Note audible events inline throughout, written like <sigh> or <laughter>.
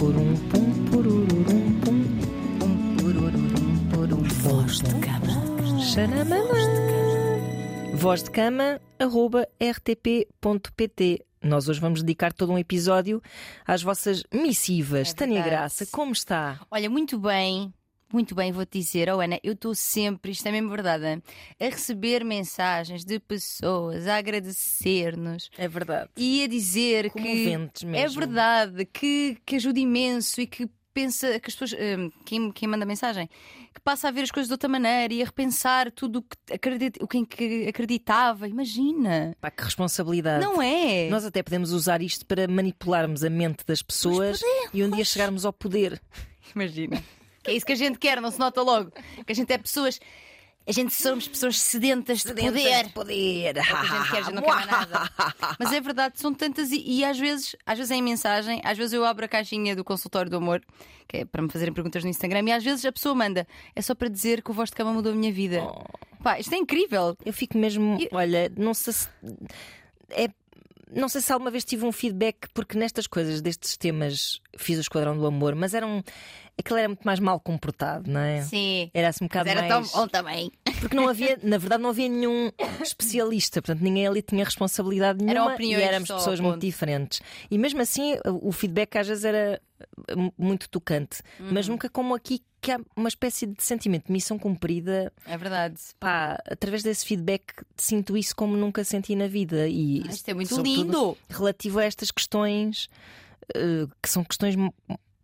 purum, pum, pururum, pum. Voz de cama. Xanamama. Voz de cama, arroba rtp.pt. Nós hoje vamos dedicar todo um episódio às vossas missivas. É Tânia. Graça, como está? Olha, muito bem, muito bem, vou-te dizer, oh Ana, eu estou sempre, isto é mesmo verdade, a receber mensagens de pessoas a agradecer-nos É verdade. e a dizer que Comoventes é mesmo. verdade, que, que ajuda imenso e que pensa que as pessoas, hum, quem, quem manda mensagem, que passa a ver as coisas de outra maneira e a repensar tudo o que, acredita, o que que acreditava. Imagina, Pá, que responsabilidade. não é? Nós até podemos usar isto para manipularmos a mente das pessoas e um dia chegarmos ao poder. Imagina. Que é isso que a gente quer, não se nota logo. Que a gente é pessoas. A gente somos pessoas sedentas de poder. de poder. É a gente quer, a gente não quer mais nada. Mas é verdade, são tantas e, e às vezes, às vezes é em mensagem, às vezes eu abro a caixinha do consultório do amor, que é para me fazerem perguntas no Instagram, e às vezes a pessoa manda, é só para dizer que o voz de cama mudou a minha vida. Pá, isto é incrível. Eu fico mesmo, E- olha, não sei se. É, não sei se alguma vez tive um feedback, porque nestas coisas, destes temas, fiz o Esquadrão do Amor, mas era um. Aquele era muito mais mal comportado, não é? Sim. Era assim um Mas bocado era tão mais. bom também. Porque não havia, na verdade, não havia nenhum especialista, portanto, ninguém ali tinha responsabilidade nenhuma e éramos só, pessoas muito diferentes. E mesmo assim, o feedback às vezes era mu- muito tocante, mas Uhum. nunca como aqui, que há uma espécie de sentimento de missão cumprida. É verdade. Pá, através desse feedback sinto isso como nunca senti na vida. E Ah, isto é muito lindo. Relativo a estas questões eh, que são questões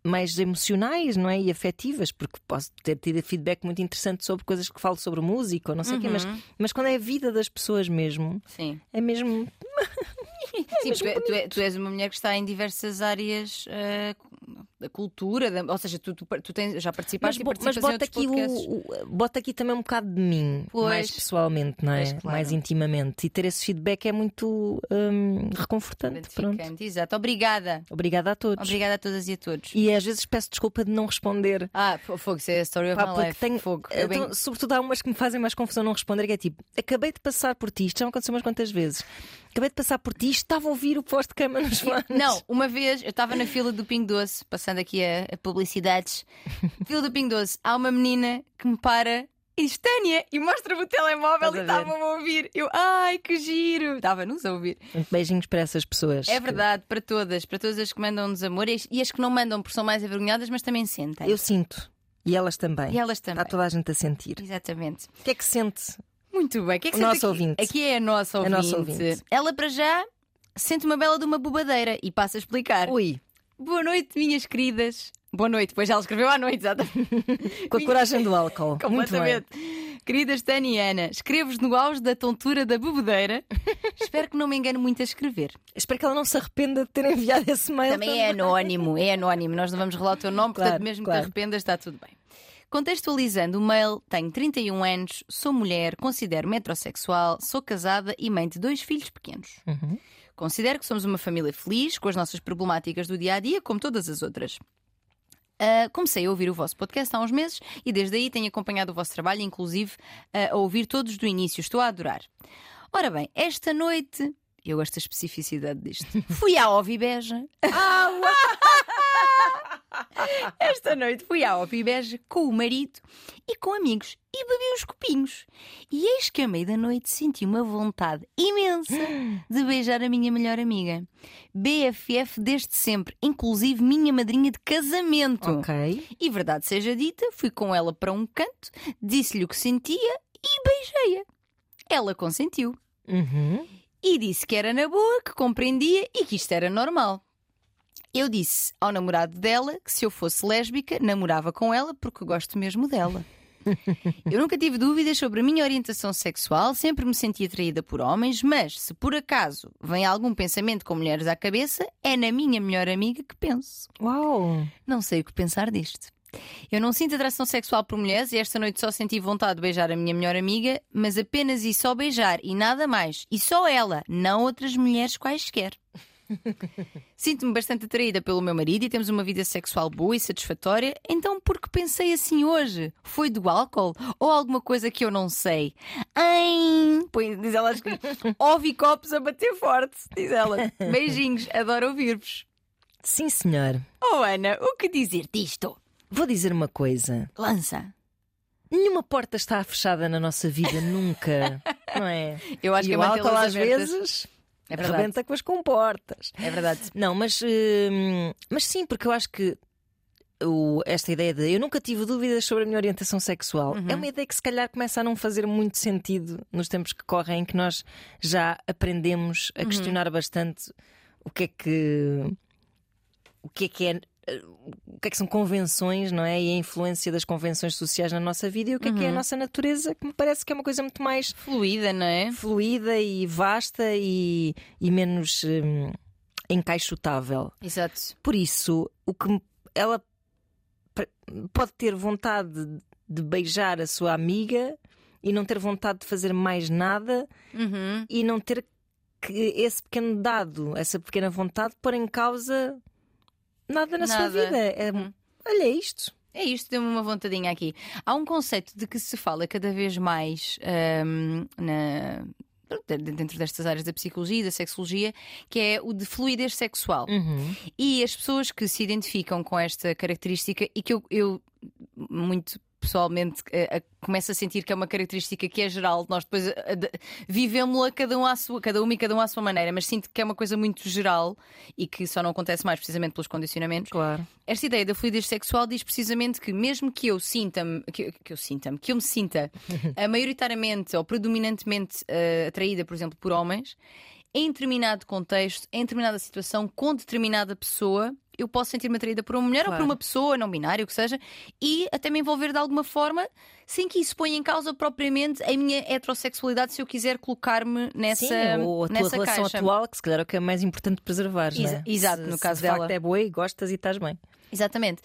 mais emocionais, não é? E afetivas, porque posso ter tido feedback muito interessante sobre coisas que falo sobre música ou não sei o quê, mas, Uhum. mas quando é a vida das pessoas mesmo, Sim. é mesmo. Sim, <laughs> tu, é- tu é- tu és uma mulher que está em diversas áreas eh, da cultura, da- ou seja, tu, tu, tu tens, já Mas, participaste e mas em bota aqui, o, o- bota aqui também um bocado de mim, Pois. mais pessoalmente, não é? Pois, claro. Mais intimamente. E ter esse feedback é muito hum, reconfortante. Pronto. Exato. Obrigada. Obrigada a todos. Obrigada a todas e a todos. E às vezes peço desculpa de não responder. Ah, fo- fogo, isso é a story of Pá, my life. tenho- Fogo. Bem- Então, sobretudo há umas que me fazem mais confusão não responder, que é tipo, acabei de passar por ti, isto já me aconteceu umas quantas vezes. Acabei de passar por ti, estava a ouvir o posto de cama nos fones. Não, uma vez eu estava na fila do Pingo Doce, passando aqui a, a publicidades. <laughs> fila do Pingo Doce, há uma menina que me para e diz Tânia e mostra-me o telemóvel e estava-me a ouvir. Eu, ai que giro! Estava-nos a ouvir. Beijinhos para essas pessoas. É verdade, para todas, para todas as que mandam-nos amor e as- e as que não mandam porque são mais envergonhadas, mas também sentem. Eu sinto. E elas também. E elas também. Está toda a gente a sentir. Exatamente. O que é que sente? Muito bem. O que é que O nosso aqui? ouvinte. Aqui é a nossa A ouvinte. nossa ouvinte. Ela, para já, sente uma bela de uma bobadeira e passa a explicar. Ui, Boa noite, minhas queridas. Boa noite, pois ela escreveu à noite, exatamente. <laughs> com a coragem do álcool. <laughs> Muito bem. Queridas Tânia e Ana, escrevo-vos no auge da tontura da bebedeira. <laughs> Espero que não me engane muito a escrever. Espero que ela não se arrependa de ter enviado esse mail. Também é anónimo, é anónimo. Nós não vamos revelar o teu nome, Claro, portanto, mesmo que claro. te arrependas, está tudo bem. Contextualizando o mail, tenho 31 anos, sou mulher, considero metrosexual, sou casada e mãe de dois filhos pequenos. Uhum. Considero que somos uma família feliz, com as nossas problemáticas do dia a dia, como todas as outras. Ah, comecei a ouvir o vosso podcast há uns meses e desde aí tenho acompanhado o vosso trabalho, inclusive ah, a ouvir todos do início. Estou a adorar. Ora bem, esta noite, eu gosto da especificidade disto, <laughs> fui à Ovibeja. <laughs> Esta noite fui à Ovibeja com o marido e com amigos e bebi uns copinhos. E eis que à meia da noite senti uma vontade imensa de beijar a minha melhor amiga. BFF desde sempre, inclusive minha madrinha de casamento. Ok. E verdade seja dita, fui com ela para um canto, disse-lhe o que sentia e beijei-a. Ela consentiu Uhum. e disse que era na boa, que compreendia e que isto era normal. Eu disse ao namorado dela que se eu fosse lésbica, namorava com ela porque gosto mesmo dela. <laughs> Eu nunca tive dúvidas sobre a minha orientação sexual, sempre me senti atraída por homens, mas se por acaso vem algum pensamento com mulheres à cabeça, é na minha melhor amiga que penso. Uau! Não sei o que pensar disto. Eu não sinto atração sexual por mulheres e esta noite só senti vontade de beijar a minha melhor amiga, mas apenas e só beijar e nada mais. E só ela, não outras mulheres quaisquer. Sinto-me bastante atraída pelo meu marido e temos uma vida sexual boa e satisfatória, então por que pensei assim hoje? Foi do álcool? Ou alguma coisa que eu não sei? Ai, põe, diz ela ouvi copos a bater forte, diz ela. Beijinhos, adoro ouvir-vos. Sim, senhor. Oh, Ana, o que dizer disto? Vou dizer uma coisa: Lança. nenhuma porta está fechada na nossa vida, nunca. <laughs> não é? Eu acho e que é o álcool às abertas. vezes É verdade. rebenta com as comportas. É verdade. Não, mas, hum, mas sim, porque eu acho que o- esta ideia de eu nunca tive dúvidas sobre a minha orientação sexual Uhum. é uma ideia que se calhar começa a não fazer muito sentido nos tempos que correm, em que nós já aprendemos Uhum. a questionar bastante o que é que o que é que é o que é que são convenções, não é? E a influência das convenções sociais na nossa vida e o que é que é a Uhum. nossa natureza, que me parece que é uma coisa muito mais Fluida, não é? fluida e vasta e, e menos hum, encaixotável. Exato. Por isso, o que ela pode ter vontade de beijar a sua amiga e não ter vontade de fazer mais nada Uhum. e não ter que esse pequeno dado, essa pequena vontade, pôr em causa nada na sua Nada. vida. É, Uhum. Olha isto. É isto, deu-me uma vontadinha aqui. Há um conceito de que se fala cada vez mais ahm, na- dentro destas áreas da psicologia e da sexologia, que é o de fluidez sexual. Uhum. E as pessoas que se identificam com esta característica e que eu, eu, muito pessoalmente eh, começo a sentir que é uma característica que é geral, nós depois eh, vivemos-la cada, um à sua, cada uma e cada um à sua maneira, mas sinto que é uma coisa muito geral e que só não acontece mais precisamente pelos condicionamentos. Claro. Esta ideia da fluidez sexual diz precisamente que, mesmo que eu sinta-me, que, que eu sinta-me, que eu me sinta <laughs> maioritariamente ou predominantemente eh, atraída, por exemplo, por homens, em determinado contexto, em determinada situação, com determinada pessoa, eu posso sentir-me atraída por uma mulher ou Claro. por uma pessoa, não binária, o que seja, e até me envolver de alguma forma, sem que isso ponha em causa propriamente a minha heterossexualidade, se eu quiser colocar-me nessa, Sim, ou a tua nessa relação caixa. atual, que se calhar é o que é mais importante preservar, não é? Exa- exato, Se- no se caso de dela. facto é boa e gostas e estás bem. Exatamente.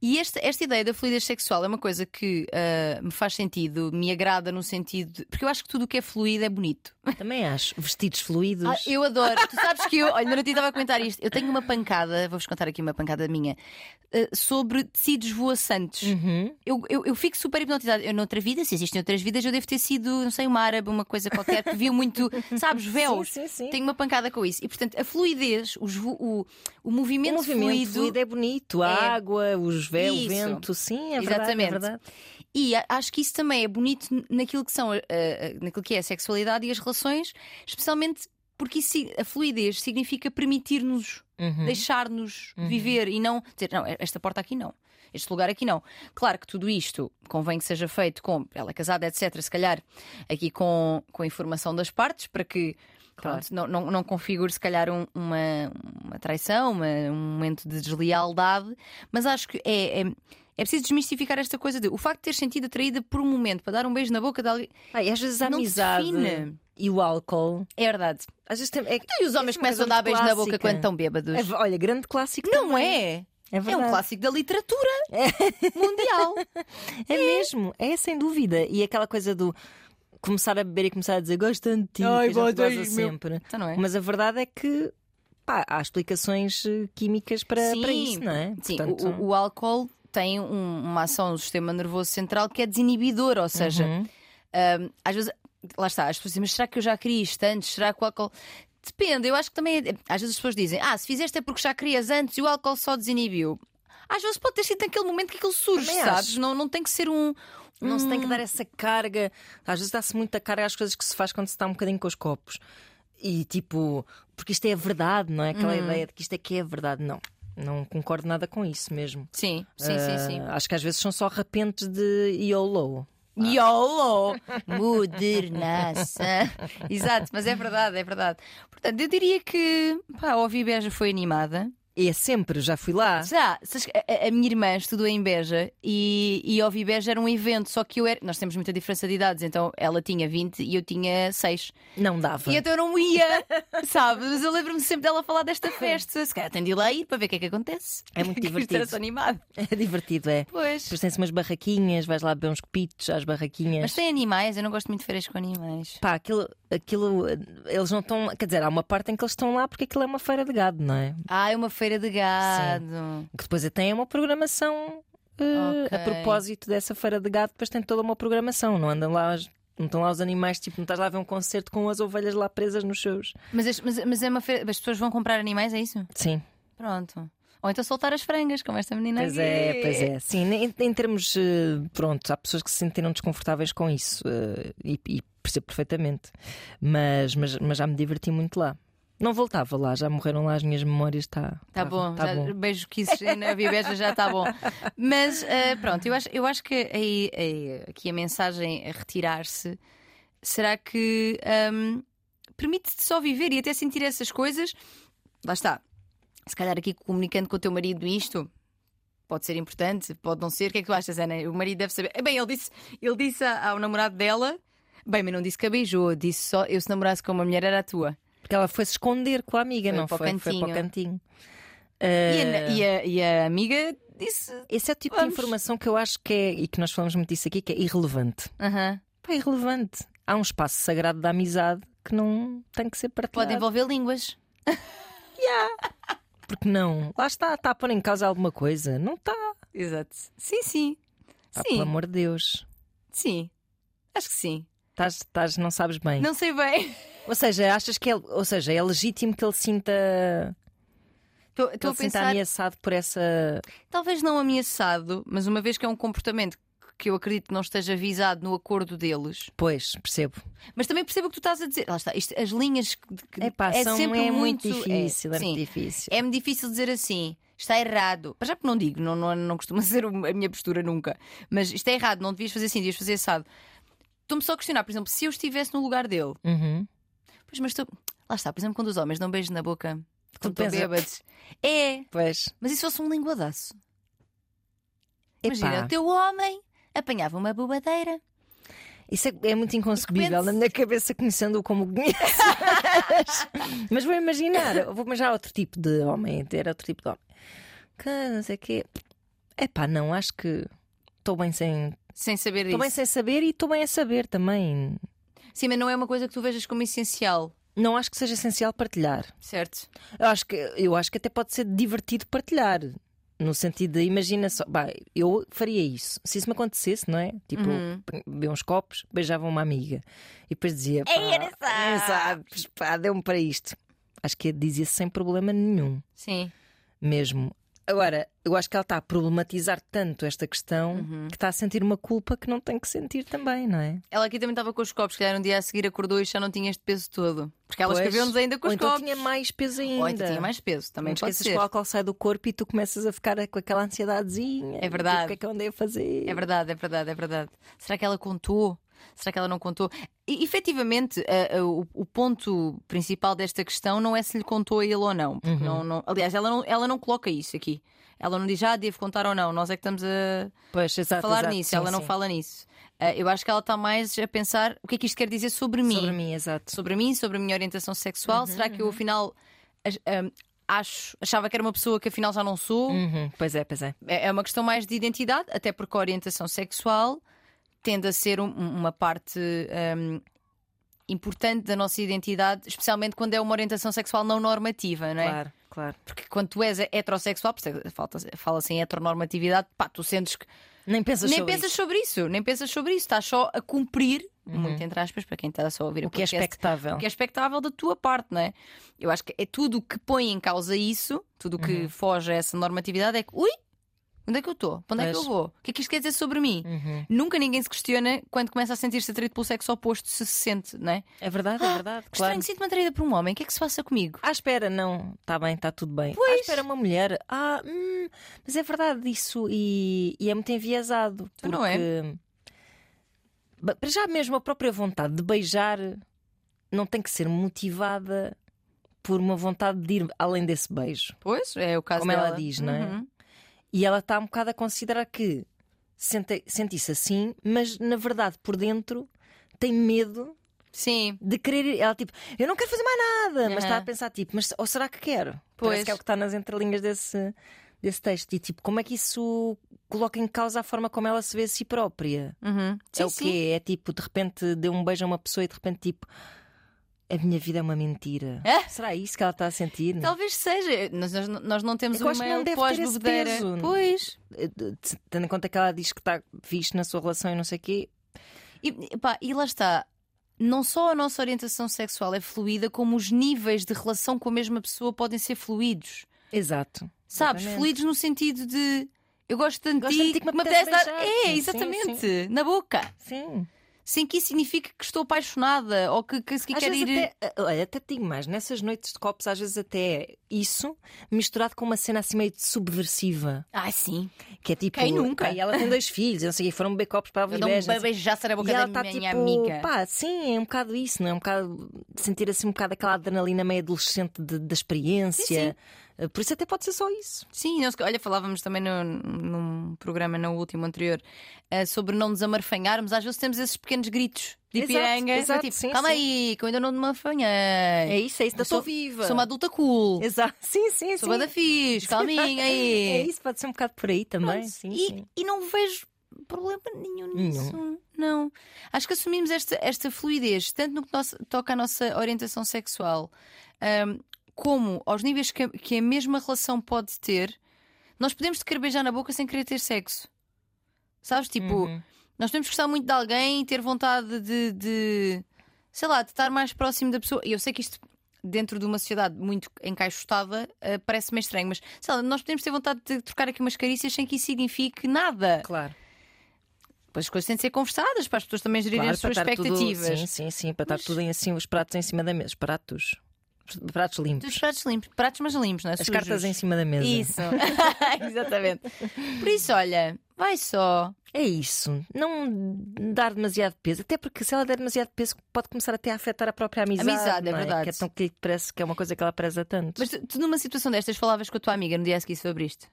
E esta, esta ideia da fluidez sexual é uma coisa que ah, me faz sentido, me agrada no sentido. De, porque eu acho que tudo o que é fluido é bonito. Também acho. Vestidos fluidos. Ah, eu adoro. tu sabes que eu, olha, te estava a comentar isto. Eu tenho uma pancada, vou-vos contar aqui uma pancada minha, ah, sobre tecidos voaçantes. Uhum. Eu, eu, eu fico super hipnotizada. Eu, noutra vida, se existem outras vidas, eu devo ter sido, não sei, uma árabe, uma coisa qualquer, que viu muito, sabes, <laughs> véus. Sim, sim, sim. Tenho uma pancada com isso. E portanto, a fluidez, os o, o O movimento, movimento fluido. fluido é bonito. A É. água, os véus, o vento. Sim, é verdade. Exatamente. É verdade. E acho que isso também é bonito naquilo que são, eh, naquilo que é a sexualidade e as relações, especialmente porque isso, a fluidez significa permitir-nos, Uhum. deixar-nos viver e não dizer, não, esta porta aqui não. Este lugar aqui não. Claro que tudo isto convém que seja feito com ela é casada, etc. Se calhar aqui com, com a informação das partes para que pronto, não, não, não configure se calhar um- uma, uma traição, uma- um momento de deslealdade, mas acho que é, é, é preciso desmistificar esta coisa de o facto de ter sentido atraída por um momento para dar um beijo na boca de alguém. Ah, e às vezes a Não amizade define. e o álcool. É verdade. Às vezes tem, é, E os homens é uma começam a dar beijo na boca quando estão bêbados. É, olha, grande clássico. Não também. é? É É um clássico da literatura mundial. <laughs> É mesmo, é sem dúvida. E aquela coisa do começar a beber e começar a dizer gosto tanto de ti, Ai, que a gente goza ai, meu- sempre. Então não é? Mas a verdade é que pá, há explicações eh, químicas para, Sim, para isso, não é? Sim, Portanto, o, o álcool tem um- uma ação no sistema nervoso central que é desinibidora, ou seja, Uhum. hum, às vezes, lá está, as pessoas dizem, mas será que eu já queria isto antes? Será que o álcool. Depende, eu acho que também. é- Às vezes as pessoas dizem, ah, se fizeste é porque já querias antes e o álcool só desinibiu. Às vezes pode ter sido naquele momento que aquilo surge, Também sabes? acho. Não, não tem que ser um. Não se tem que um- dar essa carga. Às vezes dá-se muita carga às coisas que se faz quando se está um bocadinho com os copos. E tipo, porque isto é a verdade, não é? Aquela Uhum. ideia de que isto é que é a verdade. Não, não concordo nada com isso mesmo. Sim, sim, sim, sim. Ah, Acho que às vezes são só repentes de YOLO. YOLO! Modernaça! <laughs> Exato, mas é verdade, é verdade. Portanto, eu diria que pá, a Ouvir Beja foi animada. É sempre, já fui lá. Já, a, a minha irmã estudou em Beja e, e Ouvir Beja era um evento, só que eu era. Nós temos muita diferença de idades, então ela tinha 20 e eu tinha 6. Não dava. E então eu não ia, <laughs> sabe? Mas eu lembro-me sempre dela falar desta festa. Se calhar tem de ir lá ir para ver o que é que acontece. É muito <laughs> divertido. animado. É divertido, é. Pois. Depois tem-se umas barraquinhas, vais lá beber uns copitos às barraquinhas. Mas tem animais, eu não gosto muito de feiras com animais. Pá, aquilo, aquilo, eles não estão. Quer dizer, há uma parte em que eles estão lá porque aquilo é uma feira de gado, não é? Ah, é uma feira de gado. Que depois tem uma programação eh, Ok. a propósito dessa feira de gado, depois tem toda uma programação, não andam lá. Não estão lá os animais, tipo, não estás lá a ver um concerto com as ovelhas lá presas nos seus. Mas, as- mas, mas é uma feira. As pessoas vão comprar animais, é isso? Sim. Pronto. Ou então soltar as frangas, como esta menina Pois aqui. é, pois é. Sim, em, em termos. eh, Pronto, há pessoas que se sentiram desconfortáveis com isso eh, e, e percebo perfeitamente. Mas, mas, mas já me diverti muito lá. Não voltava lá, já morreram lá as minhas memórias. Está Tá bom, tá já, bom. beijo que isso na Viveja já está bom. Mas eh, pronto, eu acho, eu acho que aí, aí, aqui a mensagem a retirar-se será que hum, permite-te só viver e até sentir essas coisas. Lá está. Se calhar aqui comunicando com o teu marido isto. Pode ser importante, pode não ser. O que é que tu achas, Ana? O marido deve saber. Bem, ele disse, ele disse ao namorado dela. Bem, mas não disse que a beijou, disse só eu se namorasse com uma mulher era a tua. Porque ela foi se esconder com a amiga, Foi não para o foi? Foi para o cantinho. cantinho. E, a, e a- e a amiga disse. Esse é o tipo Vamos. de informação que eu acho que é, e que nós falamos muito disso aqui, que é irrelevante. Aham. Pá, é irrelevante. Há um espaço sagrado da amizade que não tem que ser partilhado. Pode envolver línguas. <laughs> Porque não? Lá está, está a pôr em causa alguma coisa. Não está. Exato. Sim, sim. Ah, Sim, pelo amor de Deus. sim. Acho que sim. Estás, estás, não sabes bem. Não sei bem. Ou seja, achas que é, ou seja, é legítimo que ele sinta, Estou que estou ele a pensar, ameaçado por essa. talvez não ameaçado, mas uma vez que é um comportamento que eu acredito que não esteja visado no acordo deles. Pois, percebo. Mas também percebo o que tu estás a dizer. Lá está, isto, as linhas que, que- Epá, é são, sempre é muito, muito difícil, é, sim. muito difícil. É-me difícil dizer assim. Está errado. Para já porque não digo, não, não, não costuma <laughs> ser a minha postura nunca. Mas isto é errado, não devias fazer assim, devias fazer assado. Estou-me só a questionar, por exemplo, se eu estivesse no lugar dele, Uhum. pois, mas tu. Lá está, por exemplo, quando os homens dão beijos na boca quando estão bêbados. <laughs> É, Pois. mas e se fosse um linguadaço? Imagina, Epá, o teu homem apanhava uma bobadeira. isso é, é muito inconcebível na minha cabeça, conhecendo-o como conheço. <laughs> Mas, vou imaginar, vou imaginar outro tipo de homem, ter outro tipo de homem. Que não sei o quê. Epá, não, acho que estou bem sem. Sem saber Estou bem sem saber e estou bem a saber também. Sim, mas não é uma coisa que tu vejas como essencial, Não acho que seja essencial partilhar. certo? Eu acho que, eu acho que até pode ser divertido partilhar. No sentido de, imagina só, bah, eu faria isso. Se isso me acontecesse, não é? Tipo, Uhum. beber uns copos, beijava uma amiga e depois dizia: pá, nem sabes, pá, deu-me para isto. Acho que dizia sem problema nenhum, Sim. mesmo. Agora, eu acho que ela está a problematizar tanto esta questão Uhum. que está a sentir uma culpa que não tem que sentir também, não é? Ela aqui também estava com os copos, que calhar um dia a seguir acordou e já não tinha este peso todo. Porque ela escreveu-nos ainda com Ou os então copos. tinha mais peso ainda. Ou então tinha mais peso, também não pode esqueças ser. que o álcool sai do corpo e tu começas a ficar com aquela ansiedadezinha. É verdade. Tipo, o que é que eu andei a fazer? É verdade, é verdade, é verdade. Será que ela contou? Será que ela não contou? E, efetivamente, a- a- o, o ponto principal desta questão não é se lhe contou a ele ou não. Uhum. não, não- aliás, ela não, ela não coloca isso aqui. Ela não diz, ah, devo contar ou não. Nós é que estamos a Pois, exato, falar exato. nisso. Sim, ela não sim. fala nisso. Ah, eu acho que ela está mais a pensar o que é que isto quer dizer sobre mim. Sobre mim, exato. Sobre mim, sobre a minha orientação sexual. Uhum, Será que eu, afinal, ach- ah, acho, achava que era uma pessoa que afinal já não sou? Uhum, Pois é, pois é. É é uma questão mais de identidade, até porque a orientação sexual tende a ser um- uma parte hum, importante da nossa identidade, especialmente quando é uma orientação sexual não normativa, não é? Claro, claro. Porque quando tu és heterossexual, é fala-se em heteronormatividade, pá, tu sentes que Nem pensas nem sobre pensas isso. sobre isso, nem pensas sobre isso, estás só a cumprir, muito entre aspas, para quem está só a ouvir Uhum. O que é expectável. o que é expectável da tua parte, não é? Eu acho que é tudo o que põe em causa isso, tudo o que Uhum. foge a essa normatividade é que, ui, onde é que eu estou? Para onde é que eu vou? O que é que isto quer dizer sobre mim? Uhum. Nunca ninguém se questiona quando começa a sentir-se atraído pelo sexo oposto, se se sente, não é? É verdade, é verdade. Que Claro. estranho, sinto-me atraída por um homem, o que é que se passa comigo? À espera, não, está bem, está tudo bem. Pois. À espera, uma mulher. Ah, hum, mas é verdade isso e, e é muito enviesado. Então não é? porque- Para já mesmo a própria vontade de beijar não tem que ser motivada por uma vontade de ir além desse beijo. Pois, é o caso Como ela dela. diz, não é? Uhum. E ela está um bocado a considerar que sente- sente-se assim, mas na verdade por dentro tem medo Sim, de querer. Ela tipo, eu não quero fazer mais nada, mas Aham. está a pensar tipo, mas ou será que quero? Pois. Parece que é o que está nas entrelinhas desse, desse texto. E tipo, como é que isso coloca em causa a forma como ela se vê a si própria? uhum. sim, é o sim. quê? É tipo, de repente deu um beijo a uma pessoa e de repente tipo. A minha vida é uma mentira. É? Será isso que ela está a sentir? Talvez seja. Nós, nós, não temos eu um e-mail pós-bebedeira. Pois. Eh, Tendo em conta que ela diz que está fixe na sua relação e não sei o quê. E, pá, e lá está. Não só a nossa orientação sexual é fluida, como os níveis de relação com a mesma pessoa podem ser fluidos. Exato. Sabes? Exatamente. Fluidos no sentido de eu gosto tanto de ti que me apetece dar. É, Sim, exatamente. Na boca. Sim. Sem que isso signifique que estou apaixonada ou que, que, que vezes ir. até, eh, olha, até digo mais, nessas noites de copos, às vezes até isso, misturado com uma cena assim meio subversiva. Ah, sim. Que é tipo. Quem nunca? e ela tem dois filhos, eu não sei, foram beber copos para a dou um beijaço na boca E da ela está minha tipo, amiga. pá, sim, é um bocado isso, não é? Um bocado sentir assim um bocado aquela adrenalina meio adolescente de- da experiência. Eh, Por isso até pode ser só isso. Sim, nós, olha, falávamos também no, num programa no último anterior eh, sobre não nos amarfanharmos. Às vezes temos esses pequenos gritos de piranga. exato, tipo, sim, calma sim. aí, que eu ainda não me afanhei. É isso, é isso, ainda estou sou- viva. Sou uma adulta cool. Exato, sim, sim, Sou sim. bada fixe, calminha aí. <laughs> É isso, pode ser um bocado por aí também. Sim, e, sim. e não vejo problema nenhum Nenhum. nisso. Não. Acho que assumimos esta, esta fluidez, tanto no que nos- toca à nossa orientação sexual, ahm, como aos níveis que a, que a mesma relação pode ter. Nós podemos te querer beijar na boca sem querer ter sexo. Sabes? Tipo, Uhum. nós podemos gostar muito de alguém e ter vontade de, de, sei lá, de estar mais próximo da pessoa. E eu sei que isto, dentro de uma sociedade muito encaixotada, eh, parece-me estranho, mas sei lá, nós podemos ter vontade de trocar aqui umas carícias sem que isso signifique nada. Claro. Pois as coisas têm de ser conversadas para as pessoas também gerirem Claro, as suas estar tudo- expectativas. sim, sim, sim, para estar Mas- tudo em assim, os pratos em cima da mesa. Os pratos. Os pratos limpos. Dos pratos limpos, pratos mas limpos, não é? As Sujos. cartas em cima da mesa. Isso, <laughs> exatamente. Por isso, olha, vai só. É isso. Não dar demasiado peso. Até porque se ela der demasiado peso, pode começar até a afetar a própria amizade. Amizade, é não verdade. Que é tão que lhe parece que é uma coisa que ela preza tanto. Mas tu, tu numa situação destas falavas com a tua amiga no dia a seguir sobre isto?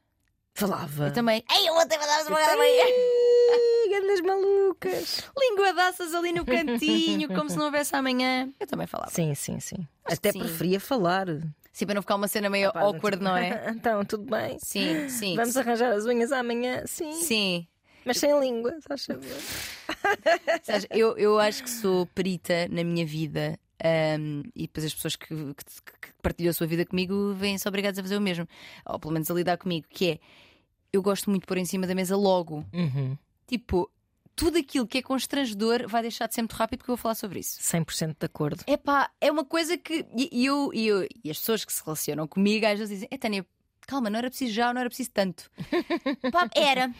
Falava. Eu também. Ei, eu ontem falava sobre Ai, grandes malucas. <laughs> linguadaças ali no cantinho, como se não houvesse amanhã. Eu também falava. Sim, sim, sim. Acho Até sim. preferia falar. Sim, para não ficar uma cena meio Rapaz, awkward, tipo, não é? <laughs> então, tudo bem. Sim, sim. Vamos arranjar as unhas amanhã, sim. Sim. Mas sem língua, estás a ver? Eu, eu acho que sou perita na minha vida. ahm, e depois as pessoas que, que, que partilham a sua vida comigo vêm-se obrigadas a fazer o mesmo. Ou pelo menos a lidar comigo, que é eu gosto muito de pôr em cima da mesa logo. Uhum. Tipo, tudo aquilo que é constrangedor vai deixar de ser muito rápido porque eu vou falar sobre isso. 100% de acordo. Epá, é uma coisa que. E, eu, e, eu, e as pessoas que se relacionam comigo às vezes dizem: É Tânia, calma, não era preciso já, não era preciso tanto. <laughs> Pá, era.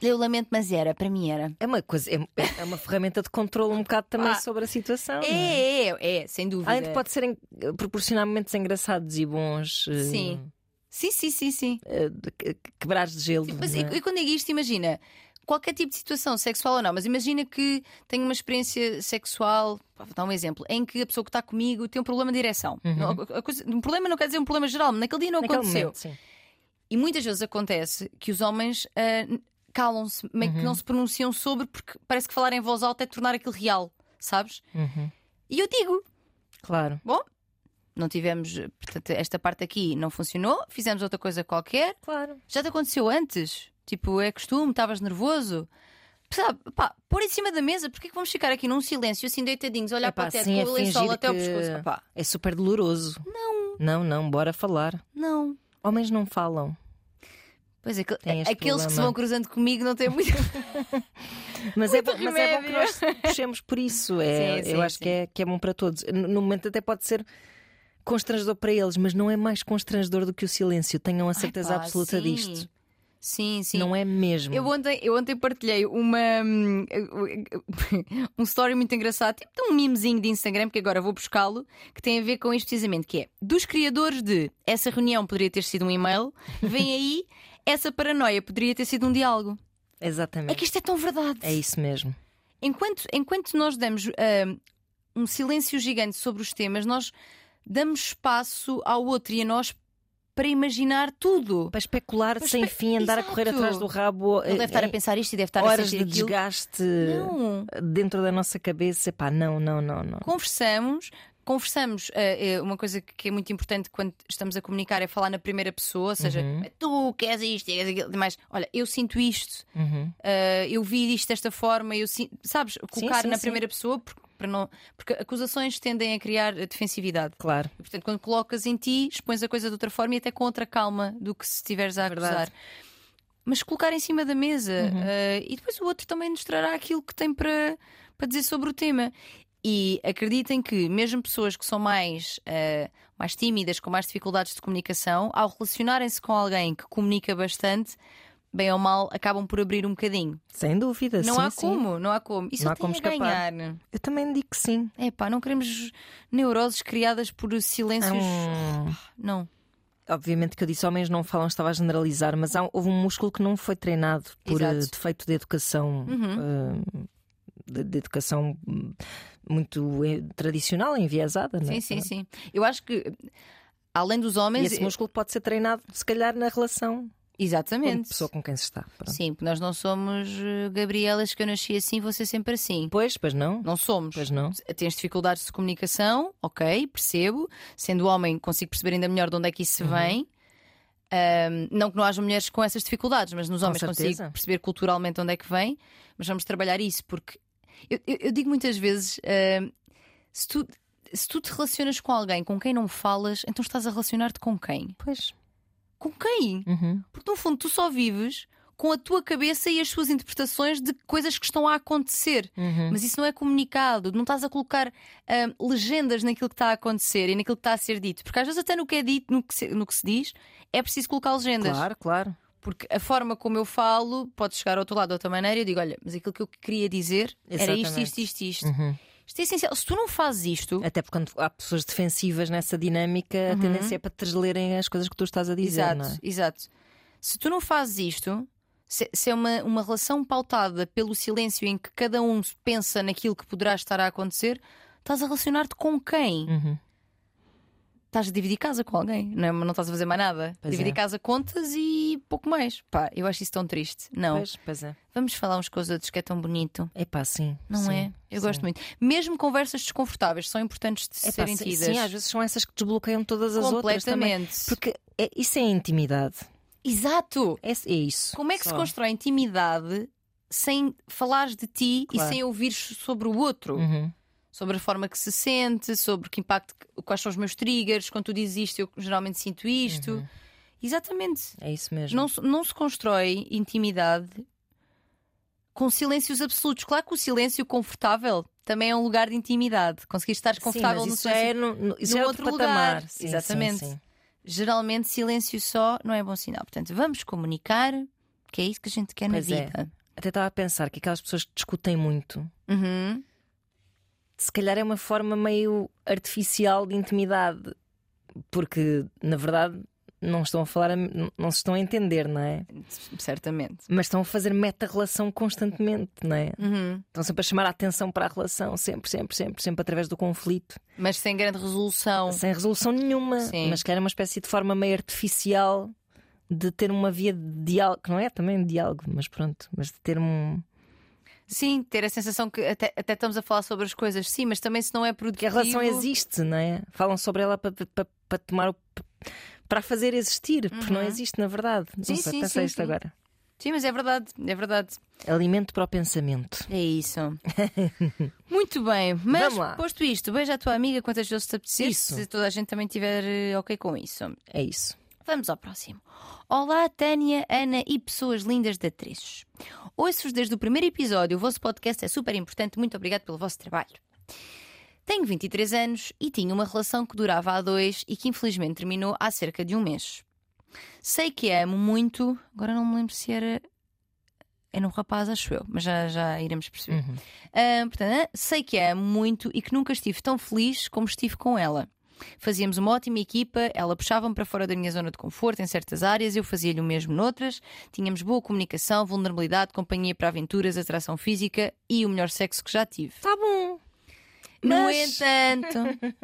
Eu lamento, mas era, para mim era. É uma coisa, é, é uma ferramenta de controle um bocado também Ah. sobre a situação. é? É, é, é, sem dúvida. Além de pode serem proporcionar momentos engraçados e bons. eh, Sim. Sim, sim, sim, sim. eh, de que- quebrares de gelo. Mas, e, não é? e quando digo isto, imagina. Qualquer tipo de situação, sexual ou não, mas imagina que tenho uma experiência sexual, vou dar um exemplo, em que a pessoa que está comigo tem um problema de ereção. Coisa- um problema não quer dizer um problema geral, mas naquele dia não Naquele aconteceu. momento, sim. E muitas vezes acontece que os homens n- calam-se, meio Uhum. que não se pronunciam sobre, porque parece que falar em voz alta é tornar aquilo real, sabes? Uhum. E eu digo, Claro, bom, não tivemos, portanto, esta parte aqui não funcionou, fizemos outra coisa qualquer, claro. já te aconteceu antes? Tipo, é costume, estavas nervoso? Sabe, pá, pôr em cima da mesa, porque é que vamos ficar aqui num silêncio assim deitadinhos, olhar Epá, para o teto sim, com é o lençol até o pescoço? Epá, É super doloroso. Não. Não, não, bora falar. não. Homens não falam. Pois é, aqueles que se problema. vão cruzando comigo não têm muito. <laughs> Mas é, Muito bom, mas é bom que nós puxemos por isso. É, Sim, sim, eu acho sim. que é, que é bom para todos. No momento até pode ser constrangedor para eles, mas não é mais constrangedor do que o silêncio. Tenham a certeza Ai, pá, absoluta sim. disto. Sim, sim. Não é mesmo. Eu ontem, eu ontem partilhei uma hum, um story muito engraçado, tipo de um memezinho de Instagram, que agora vou buscá-lo, que tem a ver com isto precisamente, que é dos criadores de essa reunião poderia ter sido um e-mail, vem <laughs> aí essa paranoia poderia ter sido um diálogo. É Exatamente. que isto é tão verdade. É isso mesmo. Enquanto, enquanto nós damos hum, um silêncio gigante sobre os temas, nós damos espaço ao outro e a nós para imaginar tudo. Para especular Para sem espe- fim, andar a correr Exato. atrás do rabo. Ele deve estar a em pensar isto e deve estar a horas sentir de aquilo. desgaste Não. dentro da nossa cabeça. Pá, não, não, não, não. conversamos. Conversamos, eh, eh, uma coisa que é muito importante quando estamos a comunicar é falar na primeira pessoa, ou seja, Uhum. tu queres isto, queres aquilo, demais. Olha, eu sinto isto, Uhum. eh, eu vi isto desta forma, eu sinto, sabes, colocar sim, na sim. primeira pessoa, porque, para não, porque acusações tendem a criar defensividade. Claro. E, portanto, quando colocas em ti, expões a coisa de outra forma e até com outra calma do que se estiveres a Verdade. acusar. Mas colocar em cima da mesa Uhum. eh, e depois o outro também nos trará aquilo que tem para, para dizer sobre o tema. E acreditem que, mesmo pessoas que são mais, uh, mais tímidas, com mais dificuldades de comunicação, ao relacionarem-se com alguém que comunica bastante, bem ou mal, acabam por abrir um bocadinho. Sem dúvida, Não sim, há sim. como, não há como. Isso Não há como escapar. ganhar. Eu também digo que sim. É pá, não queremos neuroses criadas por silêncios. Hum, Não. obviamente que eu disse homens não falam, estava a generalizar, mas há, houve um músculo que não foi treinado por Exato. eh, defeito de educação. Uhum. eh, de, de educação hum, muito eh, tradicional, enviesada, não é? Sim, sim, sim. Eu acho que, além dos E homens. esse músculo pode ser treinado, se calhar, na relação Exatamente. pessoa com quem se está. Pronto. Sim, porque nós não somos eh, Gabrielas que eu nasci assim, vou ser sempre assim. Pois, pois não. Não somos. Pois não. Tens dificuldades de comunicação, ok, percebo. Sendo homem, consigo perceber ainda melhor de onde é que isso Uhum. vem. Ahm, não que não haja mulheres com essas dificuldades, mas nos homens consigo perceber culturalmente onde é que vem. Mas vamos trabalhar isso, porque eu, eu- eu digo muitas vezes: ahm, se, tu, se tu te relacionas com alguém com quem não falas, então estás a relacionar-te com quem? Pois. Com quem? Uhum. Porque no fundo tu só vives com a tua cabeça e as suas interpretações de coisas que estão a acontecer. Uhum. Mas isso não é comunicado, não estás a colocar ah, legendas naquilo que está a acontecer e naquilo que está a ser dito. Porque às vezes, até no que é dito, no que se, no que se diz, é preciso colocar legendas. Claro, claro. Porque a forma como eu falo pode chegar ao outro lado de outra maneira e eu digo: olha, mas aquilo que eu queria dizer era isto, Exatamente. isto, isto, isto. Uhum. Isto é essencial. Se tu não fazes isto, Até porque quando há pessoas defensivas nessa dinâmica, a tendência é para te lerem as coisas que tu estás a dizer, exato, é? exato. Se tu não fazes isto, se, se é uma, uma relação pautada pelo silêncio em que cada um pensa naquilo que poderá estar a acontecer, estás a relacionar-te com quem? Uhum. Estás a dividir casa com alguém, não, é? não estás a fazer mais nada. Pois dividir é. casa contas e pouco mais. Pá, eu acho isso tão triste. Não. Pois, pois é. Vamos falar uns com os outros que é tão bonito. É pá, sim. Não sim, é? Eu sim. gosto muito. Mesmo conversas desconfortáveis são importantes de Epá, serem sim, tidas. Sim, às vezes são essas que desbloqueiam todas as outras. Completamente. Porque é- isso é intimidade. Exato! É, é isso. Como é que se Só. constrói intimidade sem falares de ti Claro. e sem ouvires sobre o outro? Uhum. Sobre a forma que se sente, sobre que impacto, quais são os meus triggers, quando tu dizes isto, eu geralmente sinto isto. Uhum. Exatamente. É isso mesmo. Não, se- não se constrói intimidade com silêncios absolutos. Claro que o silêncio confortável também é um lugar de intimidade. Conseguir estar confortável sim, no já é, silêncio. no, no- isso é outro outro lugar. Sim, Exatamente. sim, sim. Geralmente, silêncio só não é bom sinal. Portanto, vamos comunicar, que é isso que a gente quer Pois na é. vida. Até estava a pensar que aquelas pessoas que discutem muito, Uhum. Se calhar é uma forma meio artificial de intimidade. Porque, na verdade, não estão a falar, não se estão a entender, não é? Certamente. Mas estão a fazer meta-relação constantemente, não é? Uhum. Estão sempre a chamar a atenção para a relação, sempre, sempre, sempre, sempre através do conflito, Mas sem grande resolução. sem resolução nenhuma. Sim. Mas que era uma espécie de forma meio artificial de ter uma via de diálogo, que não é também de diálogo, mas pronto, mas de ter um. Sim, ter a sensação que até, até estamos a falar sobre as coisas, sim, mas também se não é que produtivo. a relação existe, não é? Falam sobre ela para, para, para tomar o. para fazer existir, porque não existe na verdade. Uhum. Sim, não sei, sim, pensei sim, isto sim. agora. Sim, mas é verdade, é verdade. Alimento para o pensamento. É isso. <laughs> Muito bem, mas posto isto, beija a tua amiga quantas vezes te apetecer, se toda a gente também estiver eh, ok com isso. É isso. Vamos ao próximo. Olá, Tânia, Ana e pessoas lindas de atrizes. Ouço-vos desde o primeiro episódio, o vosso podcast é super importante, muito obrigado pelo vosso trabalho. Tenho 23 anos e tinha uma relação que durava há dois e que infelizmente terminou há cerca de um mês. Sei que amo muito, agora não me lembro se era. Era um rapaz, acho eu, mas já, já iremos perceber. Uhum. Ah, portanto, sei que amo muito e que nunca estive tão feliz como estive com ela. Fazíamos uma ótima equipa, ela puxava-me para fora da minha zona de conforto em certas áreas, eu fazia-lhe o mesmo noutras. Tínhamos boa comunicação, vulnerabilidade, companhia para aventuras, atração física e o melhor sexo que já tive. Tá bom. No Mas- entanto,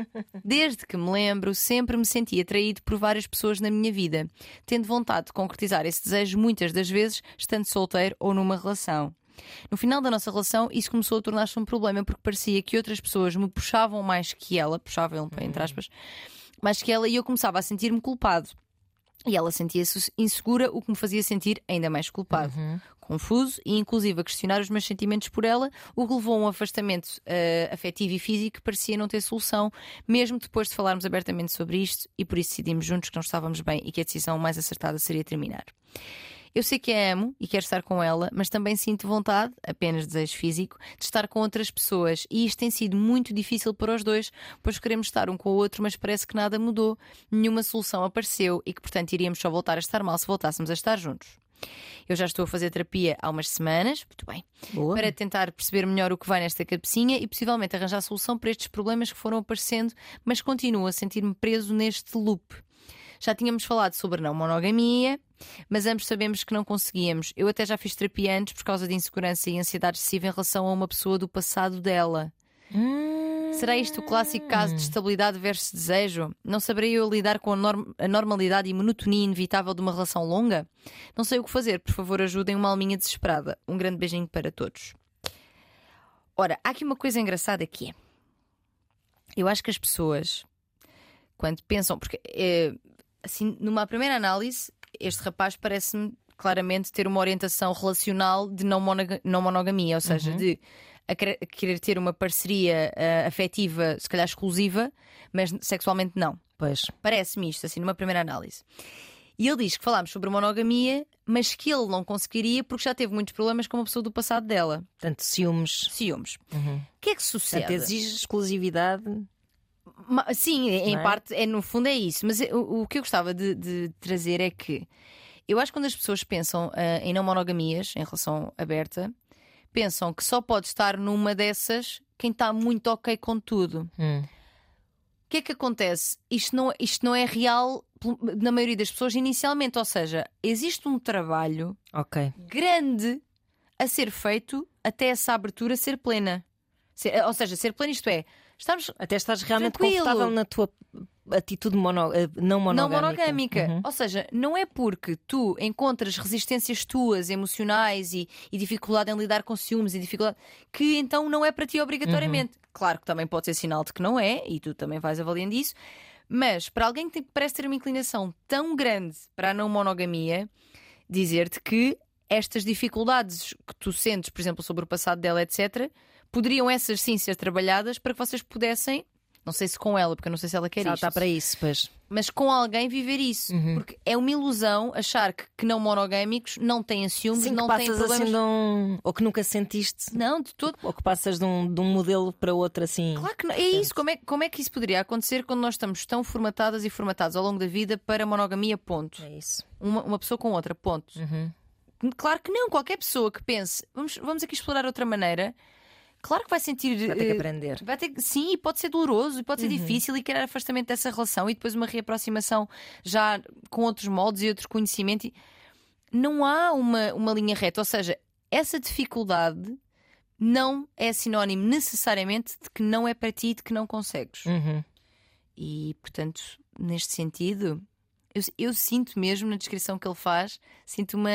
<laughs> desde que me lembro, sempre me senti atraído por várias pessoas na minha vida, tendo vontade de concretizar esse desejo muitas das vezes estando solteiro ou numa relação. No final da nossa relação, isso começou a tornar-se um problema porque parecia que outras pessoas me puxavam mais que ela, puxavam entre aspas, mais que ela, e eu começava a sentir-me culpado. E ela sentia-se insegura, o que me fazia sentir ainda mais culpado. Confuso e, inclusive, a questionar os meus sentimentos por ela, o que levou a um afastamento eh, afetivo e físico que parecia não ter solução, mesmo depois de falarmos abertamente sobre isto, e por isso decidimos juntos que não estávamos bem e que a decisão mais acertada seria terminar. Eu sei que a amo e quero estar com ela, mas também sinto vontade, apenas desejo físico, de estar com outras pessoas. E isto tem sido muito difícil para os dois, pois queremos estar um com o outro, mas parece que nada mudou, nenhuma solução apareceu e que, portanto, iríamos só voltar a estar mal se voltássemos a estar juntos. Eu já estou a fazer terapia há umas semanas, muito bem, Boa. para tentar perceber melhor o que vai nesta cabecinha e possivelmente arranjar solução para estes problemas que foram aparecendo, mas continuo a sentir-me preso neste loop. Já tínhamos falado sobre não monogamia, mas ambos sabemos que não conseguíamos. Eu até já fiz terapia antes por causa de insegurança e ansiedade excessiva em relação a uma pessoa do passado dela. Hum. Será isto o clássico caso de estabilidade versus desejo? Não saberei eu lidar com a, norm- a normalidade e monotonia inevitável de uma relação longa? Não sei o que fazer, por favor, ajudem uma alminha desesperada. Um grande beijinho para todos. Ora, há aqui uma coisa engraçada que é. Eu acho que as pessoas, quando pensam, porque eh, assim, numa primeira análise, este rapaz parece-me claramente ter uma orientação relacional de não, não monogamia, ou seja, de a querer, ter uma parceria eh, afetiva, se calhar exclusiva, mas sexualmente não. Pois. Parece-me isto, assim, numa primeira análise. E ele diz que falámos sobre monogamia, mas que ele não conseguiria porque já teve muitos problemas com uma pessoa do passado dela. Portanto, ciúmes. Ciúmes. Uhum. O que é que sucede? Portanto, exige exclusividade. Sim, em é? parte, é, no fundo é isso. Mas o, o que eu gostava de, de trazer é que eu acho que quando as pessoas pensam ah, em não monogamias, em relação aberta, pensam que só pode estar numa dessas quem está muito ok com tudo. Hum. O que é que acontece? Isto não, isto não é real na maioria das pessoas inicialmente. Ou seja, existe um trabalho Ok. grande a ser feito até essa abertura ser plena. Ser- ou seja, ser plena, isto é, estamos Até estás realmente Tranquilo. confortável na tua atitude mono, eh, não monogâmica. Não monogâmica. Uhum. Ou seja, não é porque tu encontras resistências tuas, emocionais e, e dificuldade em lidar com ciúmes e dificuldade, que então não é para ti obrigatoriamente. Uhum. Claro que também pode ser sinal de que não é, e tu também vais avaliando isso. Mas para alguém que parece ter uma inclinação tão grande para a não monogamia, dizer-te que estas dificuldades que tu sentes, por exemplo, sobre o passado dela, etc., poderiam essas sim ser trabalhadas para que vocês pudessem, não sei se com ela, porque eu não sei se ela quer Se ela isto, está para isso, pois. mas com alguém viver isso. Uhum. Porque é uma ilusão achar que, que não monogâmicos não têm ciúmes, Sim, não têm passas problemas. assim de um. Ou que nunca sentiste. Não, de todo. Ou que passas de um, de um modelo para outro assim. Claro que não. É isso. Como é, como é que isso poderia acontecer quando nós estamos tão formatadas e formatados ao longo da vida para monogamia, ponto? É isso. Uma, uma pessoa com outra, ponto. Uhum. Claro que não. Qualquer pessoa que pense, vamos, vamos aqui explorar outra maneira, claro que vai sentir. Vai ter que eh, aprender. Vai ter sim, e pode ser doloroso, e pode ser difícil e querer afastamento dessa relação e depois uma reaproximação já com outros moldes e outro conhecimento. E Não há uma, uma linha reta, ou seja, essa dificuldade não é sinónimo necessariamente de que não é para ti e de que não consegues. Uhum. E portanto, neste sentido, eu, eu sinto mesmo na descrição que ele faz, sinto uma.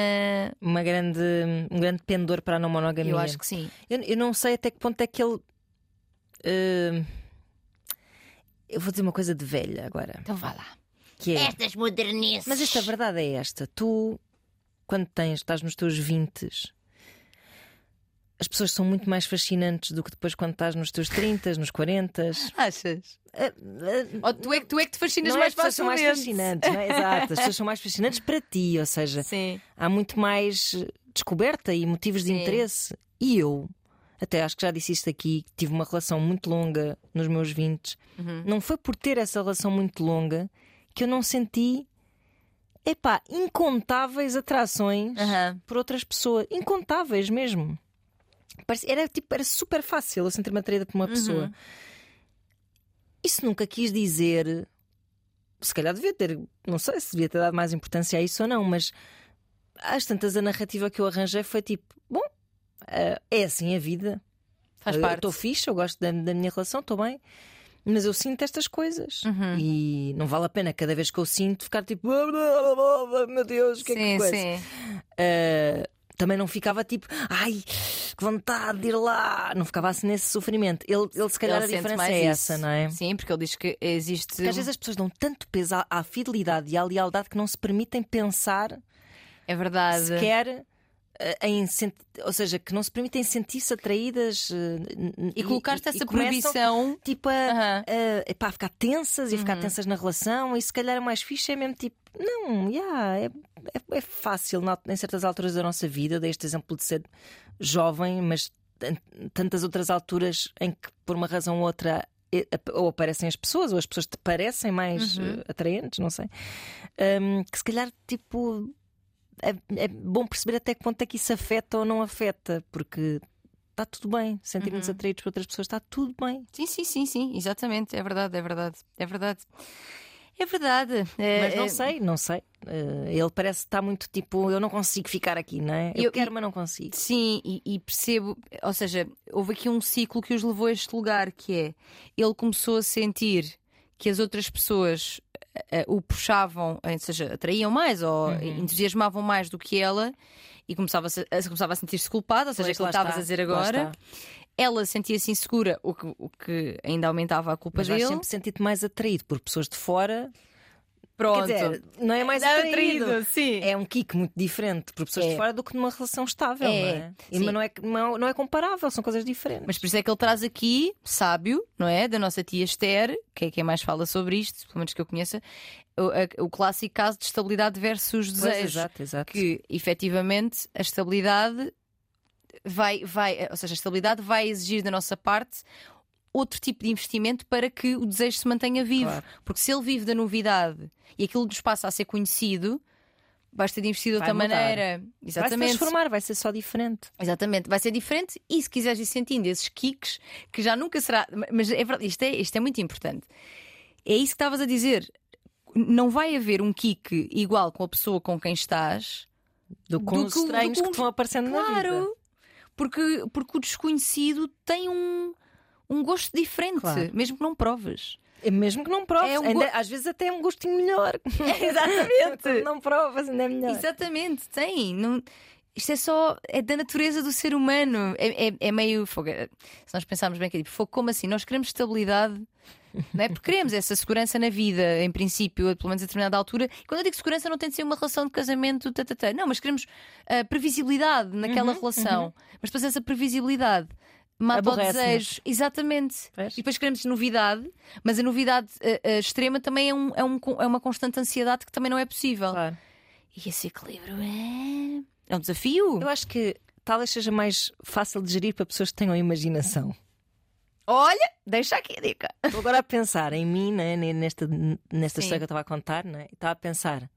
Uma grande, um grande pendor para a não monogamia. Eu acho que sim. Eu, eu não sei até que ponto é que ele. eh, eu vou dizer uma coisa de velha agora. Então vá lá. Que é. Estas modernices. Mas esta verdade é esta. Tu, quando tens, estás nos teus 20, as pessoas são muito mais fascinantes do que depois quando estás nos teus 30, nos 40. <laughs> Achas? Eh, eh, Ou tu é que, tu é que te fascinas Não é mais as pessoas são mais fascinantes, não é? <laughs> Exato. As pessoas são mais fascinantes para ti, ou seja, Sim. há muito mais descoberta e motivos de Sim. interesse. E eu, até acho que já disse isto aqui, tive uma relação muito longa nos meus 20. Uhum. Não foi por ter essa relação muito longa que eu não senti, epá, incontáveis atrações Aham. por outras pessoas. Incontáveis mesmo. Era, tipo, era super fácil eu sentir-me atraída por uma pessoa. Uhum. Isso nunca quis dizer. Se calhar devia ter. Não sei se devia ter dado mais importância a isso ou não, mas às tantas a narrativa que eu arranjei foi tipo: bom, eh, é assim a vida. Faz Eu parte. Estou fixe, eu gosto da, da minha relação, estou bem. Mas eu sinto estas coisas. Uhum. E não vale a pena cada vez que eu sinto ficar tipo, "Blá, blá, blá, blá, meu Deus, o que é que sim, coisa?" sim. Uh, também não ficava tipo, ai, que vontade de ir lá. Não ficava assim nesse sofrimento. Ele, ele se calhar Ele a diferença é isso. essa, não é? Sim, porque ele diz que existe. Porque às vezes as pessoas dão tanto peso à, à fidelidade e à lealdade que não se permitem pensar É verdade. sequer eh, em ou seja, que não se permitem sentir-se atraídas eh, E e essa começam, proibição. tipo a, Aham. a, epá, a ficar tensas e a Uhum. ficar tensas na relação e se calhar o mais fixe é mesmo tipo Não, yeah, é, é, é fácil na- em certas alturas da nossa vida. Dei este exemplo de ser jovem, mas tantas outras alturas em que, por uma razão ou outra, ou aparecem as pessoas, ou as pessoas te parecem mais eh, atraentes, não sei. Hum, que se calhar, tipo, é, é bom perceber até que ponto é que isso afeta ou não afeta, porque está tudo bem. Sentirmos atraídos por outras pessoas, está tudo bem. Sim, sim, sim, sim, exatamente. É verdade, é verdade, é verdade. É verdade. É, Mas não é- sei, não sei. Eh, ele parece estar muito tipo, eu não consigo ficar aqui, não é? Eu, Eu- quero, mas não consigo. Sim, e, e percebo, ou seja, houve aqui um ciclo que os levou a este lugar, que é ele começou a sentir que as outras pessoas eh, o puxavam, ou seja, atraíam mais ou Uhum. entusiasmavam mais do que ela e começava a, começava a sentir-se culpada, ou seja, Pois, aquilo que estavas a dizer agora. Ela sentia-se insegura, o que, o que ainda aumentava a culpa Mas dele. sempre sentir-te mais atraído por pessoas de fora. Pronto. Quer dizer, não é mais Não, atraído. sim. É um kick muito diferente por pessoas É. de fora do que numa relação estável, É, não é? E, mas não é, não, não é comparável, são coisas diferentes. Mas por isso é que ele traz aqui, sábio, não é? Da nossa tia Esther, que é quem mais fala sobre isto, pelo menos que eu conheça, o, o clássico caso de estabilidade versus Pois, desejo. exato, exato. Que efetivamente a estabilidade vai, vai, ou seja, a estabilidade vai exigir da nossa parte outro tipo de investimento para que o desejo se mantenha vivo. Claro. Porque se ele vive da novidade e aquilo nos passa a ser conhecido, vais ter de investir de Vai outra mudar. maneira. Vai se Exatamente. transformar, vai ser só diferente. Exatamente, vai ser diferente e se quiseres ir sentindo esses kicks, que já nunca será. Mas é verdade, isto é, isto é muito importante. É isso que estavas a dizer. Não vai haver um kick igual com a pessoa com quem estás. Do com Do os que do estranhos que que um- te vão aparecendo na vida. Claro! Porque, porque o desconhecido tem um, um gosto diferente, Claro. mesmo que não provas. É Mesmo que não proves, É um ainda- go- às vezes até é um gostinho melhor. <laughs> Exatamente! Não provas, ainda é melhor. Exatamente, tem. Não- Isto é só. É da natureza do ser humano. É, é, é meio. Se nós pensarmos bem que é tipo, como assim? Nós queremos estabilidade. Não é? Porque queremos essa segurança na vida, em princípio, pelo menos a determinada altura. E quando eu digo segurança, não tem de ser uma relação de casamento, tatatá. não, mas queremos ah, previsibilidade naquela relação. Mas depois essa previsibilidade mata o desejo. Exatamente. E depois queremos novidade, mas a novidade ah, ah, extrema também é, um, é, um, é uma constante ansiedade que também não é possível. Claro. E esse equilíbrio é. É um desafio. Eu acho que talvez seja mais fácil de gerir para pessoas que tenham imaginação. Olha, deixa aqui a dica. Estou agora a pensar em mim, né, nesta, nesta Sim. história que eu estava a contar, né? e estava a pensar,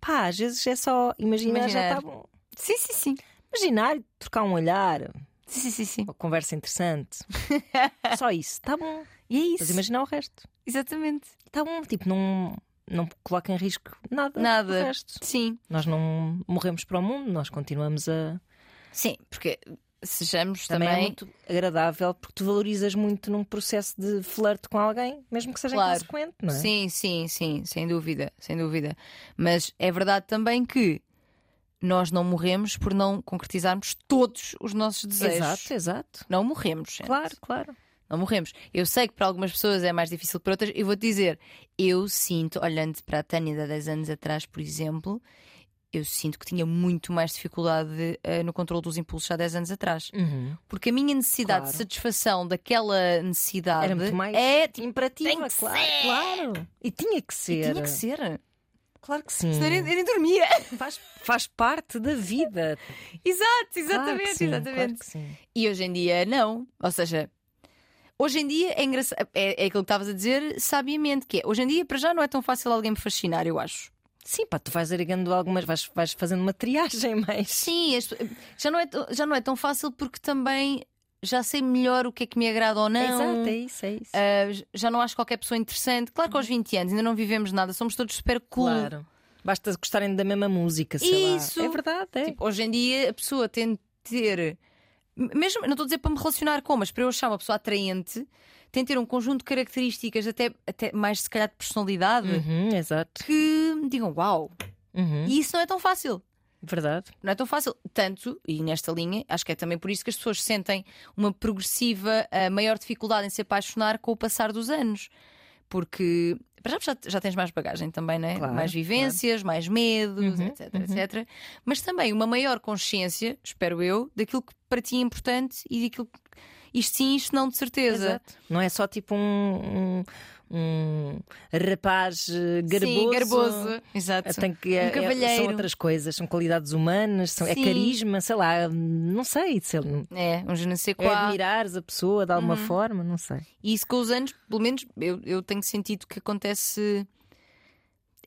pá, às vezes é só imaginar, já Imaginar. está bom. Sim, sim, sim. Imaginar, trocar um olhar, Sim, sim, sim, sim. uma conversa interessante. <laughs> só isso, está bom. E é Mas isso. imaginar o resto. Exatamente. Está bom, tipo, não, não coloca em risco nada. Nada. O resto. Sim. Nós não morremos para o mundo, nós continuamos a. Sim, porque sejamos Também, também. é muito agradável porque tu valorizas muito num processo de flerte com alguém, mesmo que seja Claro. inconsequente, não é? Sim, sim, sim, sem dúvida, sem dúvida. Mas é verdade também que nós não morremos por não concretizarmos todos os nossos desejos. Exato, exato. Não morremos. gente. Claro, claro. Não morremos. Eu sei que para algumas pessoas é mais difícil que para outras. Eu vou-te dizer, eu sinto, olhando para a Tânia de há 10 anos atrás, por exemplo, eu sinto que tinha muito mais dificuldade eh, no controle dos impulsos há 10 anos atrás. Uhum. Porque a minha necessidade Claro. de satisfação daquela necessidade Era muito mais é tipo, imperativa, tem que claro, ser. claro. E tinha que e ser. tinha que ser. Claro que sim. Senão eu nem, eu nem dormia. Faz, faz parte da vida. Exato, Claro exatamente, sim, exatamente. claro. E hoje em dia, não. Ou seja, hoje em dia é engraçado. É, é aquilo que estavas a dizer sabiamente, que é hoje em dia, para já, não é tão fácil alguém me fascinar, eu acho. Sim, pá, tu vais agregando algumas, vais, vais fazendo uma triagem <laughs> mais. Sim, já, não é, já não é tão fácil porque também já sei melhor o que é que me agrada ou não. Exato, é isso, é isso. Ah, já não acho qualquer pessoa interessante. Claro que aos 20 anos ainda não vivemos nada, somos todos super cool. Claro. Basta gostarem da mesma música, sei Isso. lá. É verdade, é. Tipo, hoje em dia a pessoa tem de ter. Mesmo, não estou a dizer para me relacionar com, mas para eu achar uma pessoa atraente, tem de ter um conjunto de características, até, até mais se calhar de personalidade, Uhum, exato. que digam uau. Uhum, E isso não é tão fácil. Verdade. Não é tão fácil. Tanto, e nesta linha, acho que é também por isso que as pessoas sentem uma progressiva ah, maior dificuldade em se apaixonar com o passar dos anos. Porque já, já, tens mais bagagem também, né? Claro, mais vivências, mais medos, Uhum, etc, uhum. etc. Mas também uma maior consciência, espero eu, daquilo que para ti é importante e daquilo que- isto sim, isto não, de certeza. Exato. Não é só tipo um, um, um rapaz eh, garboso. Sim, garboso. Exato. Tem que, é, um é- cavalheiro. são outras coisas, são qualidades humanas, são, é carisma, sei lá, não sei. se ele- É, um je ne sais É admirares a pessoa de Uhum. alguma forma, não sei. E isso com os anos, pelo menos eu, eu tenho sentido que acontece.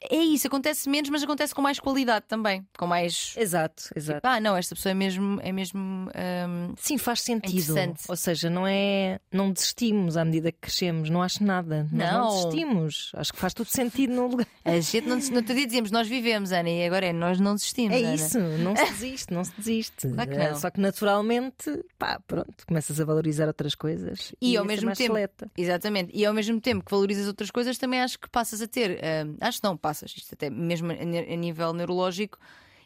É isso, acontece menos, mas acontece com mais qualidade também. Com mais. Exato, exato. Ah, não, esta pessoa é mesmo. É mesmo hum, Sim, faz sentido. interessante. Ou seja, não é. Não desistimos à medida que crescemos, não acho nada. Nós não Não. desistimos. Acho que faz tudo sentido no lugar. a gente não, no outro dia dizíamos nós vivemos, Ana, e agora é nós não desistimos. É Ana. isso, não se desiste, não se desiste. Claro que É, não. Só que naturalmente, pá, pronto, começas a valorizar outras coisas E ao a ser mesmo tempo- seleta. Exatamente. E ao mesmo tempo que valorizas outras coisas, também acho que passas a ter. hum, acho que não, passas. Isto até mesmo a, nível neurológico,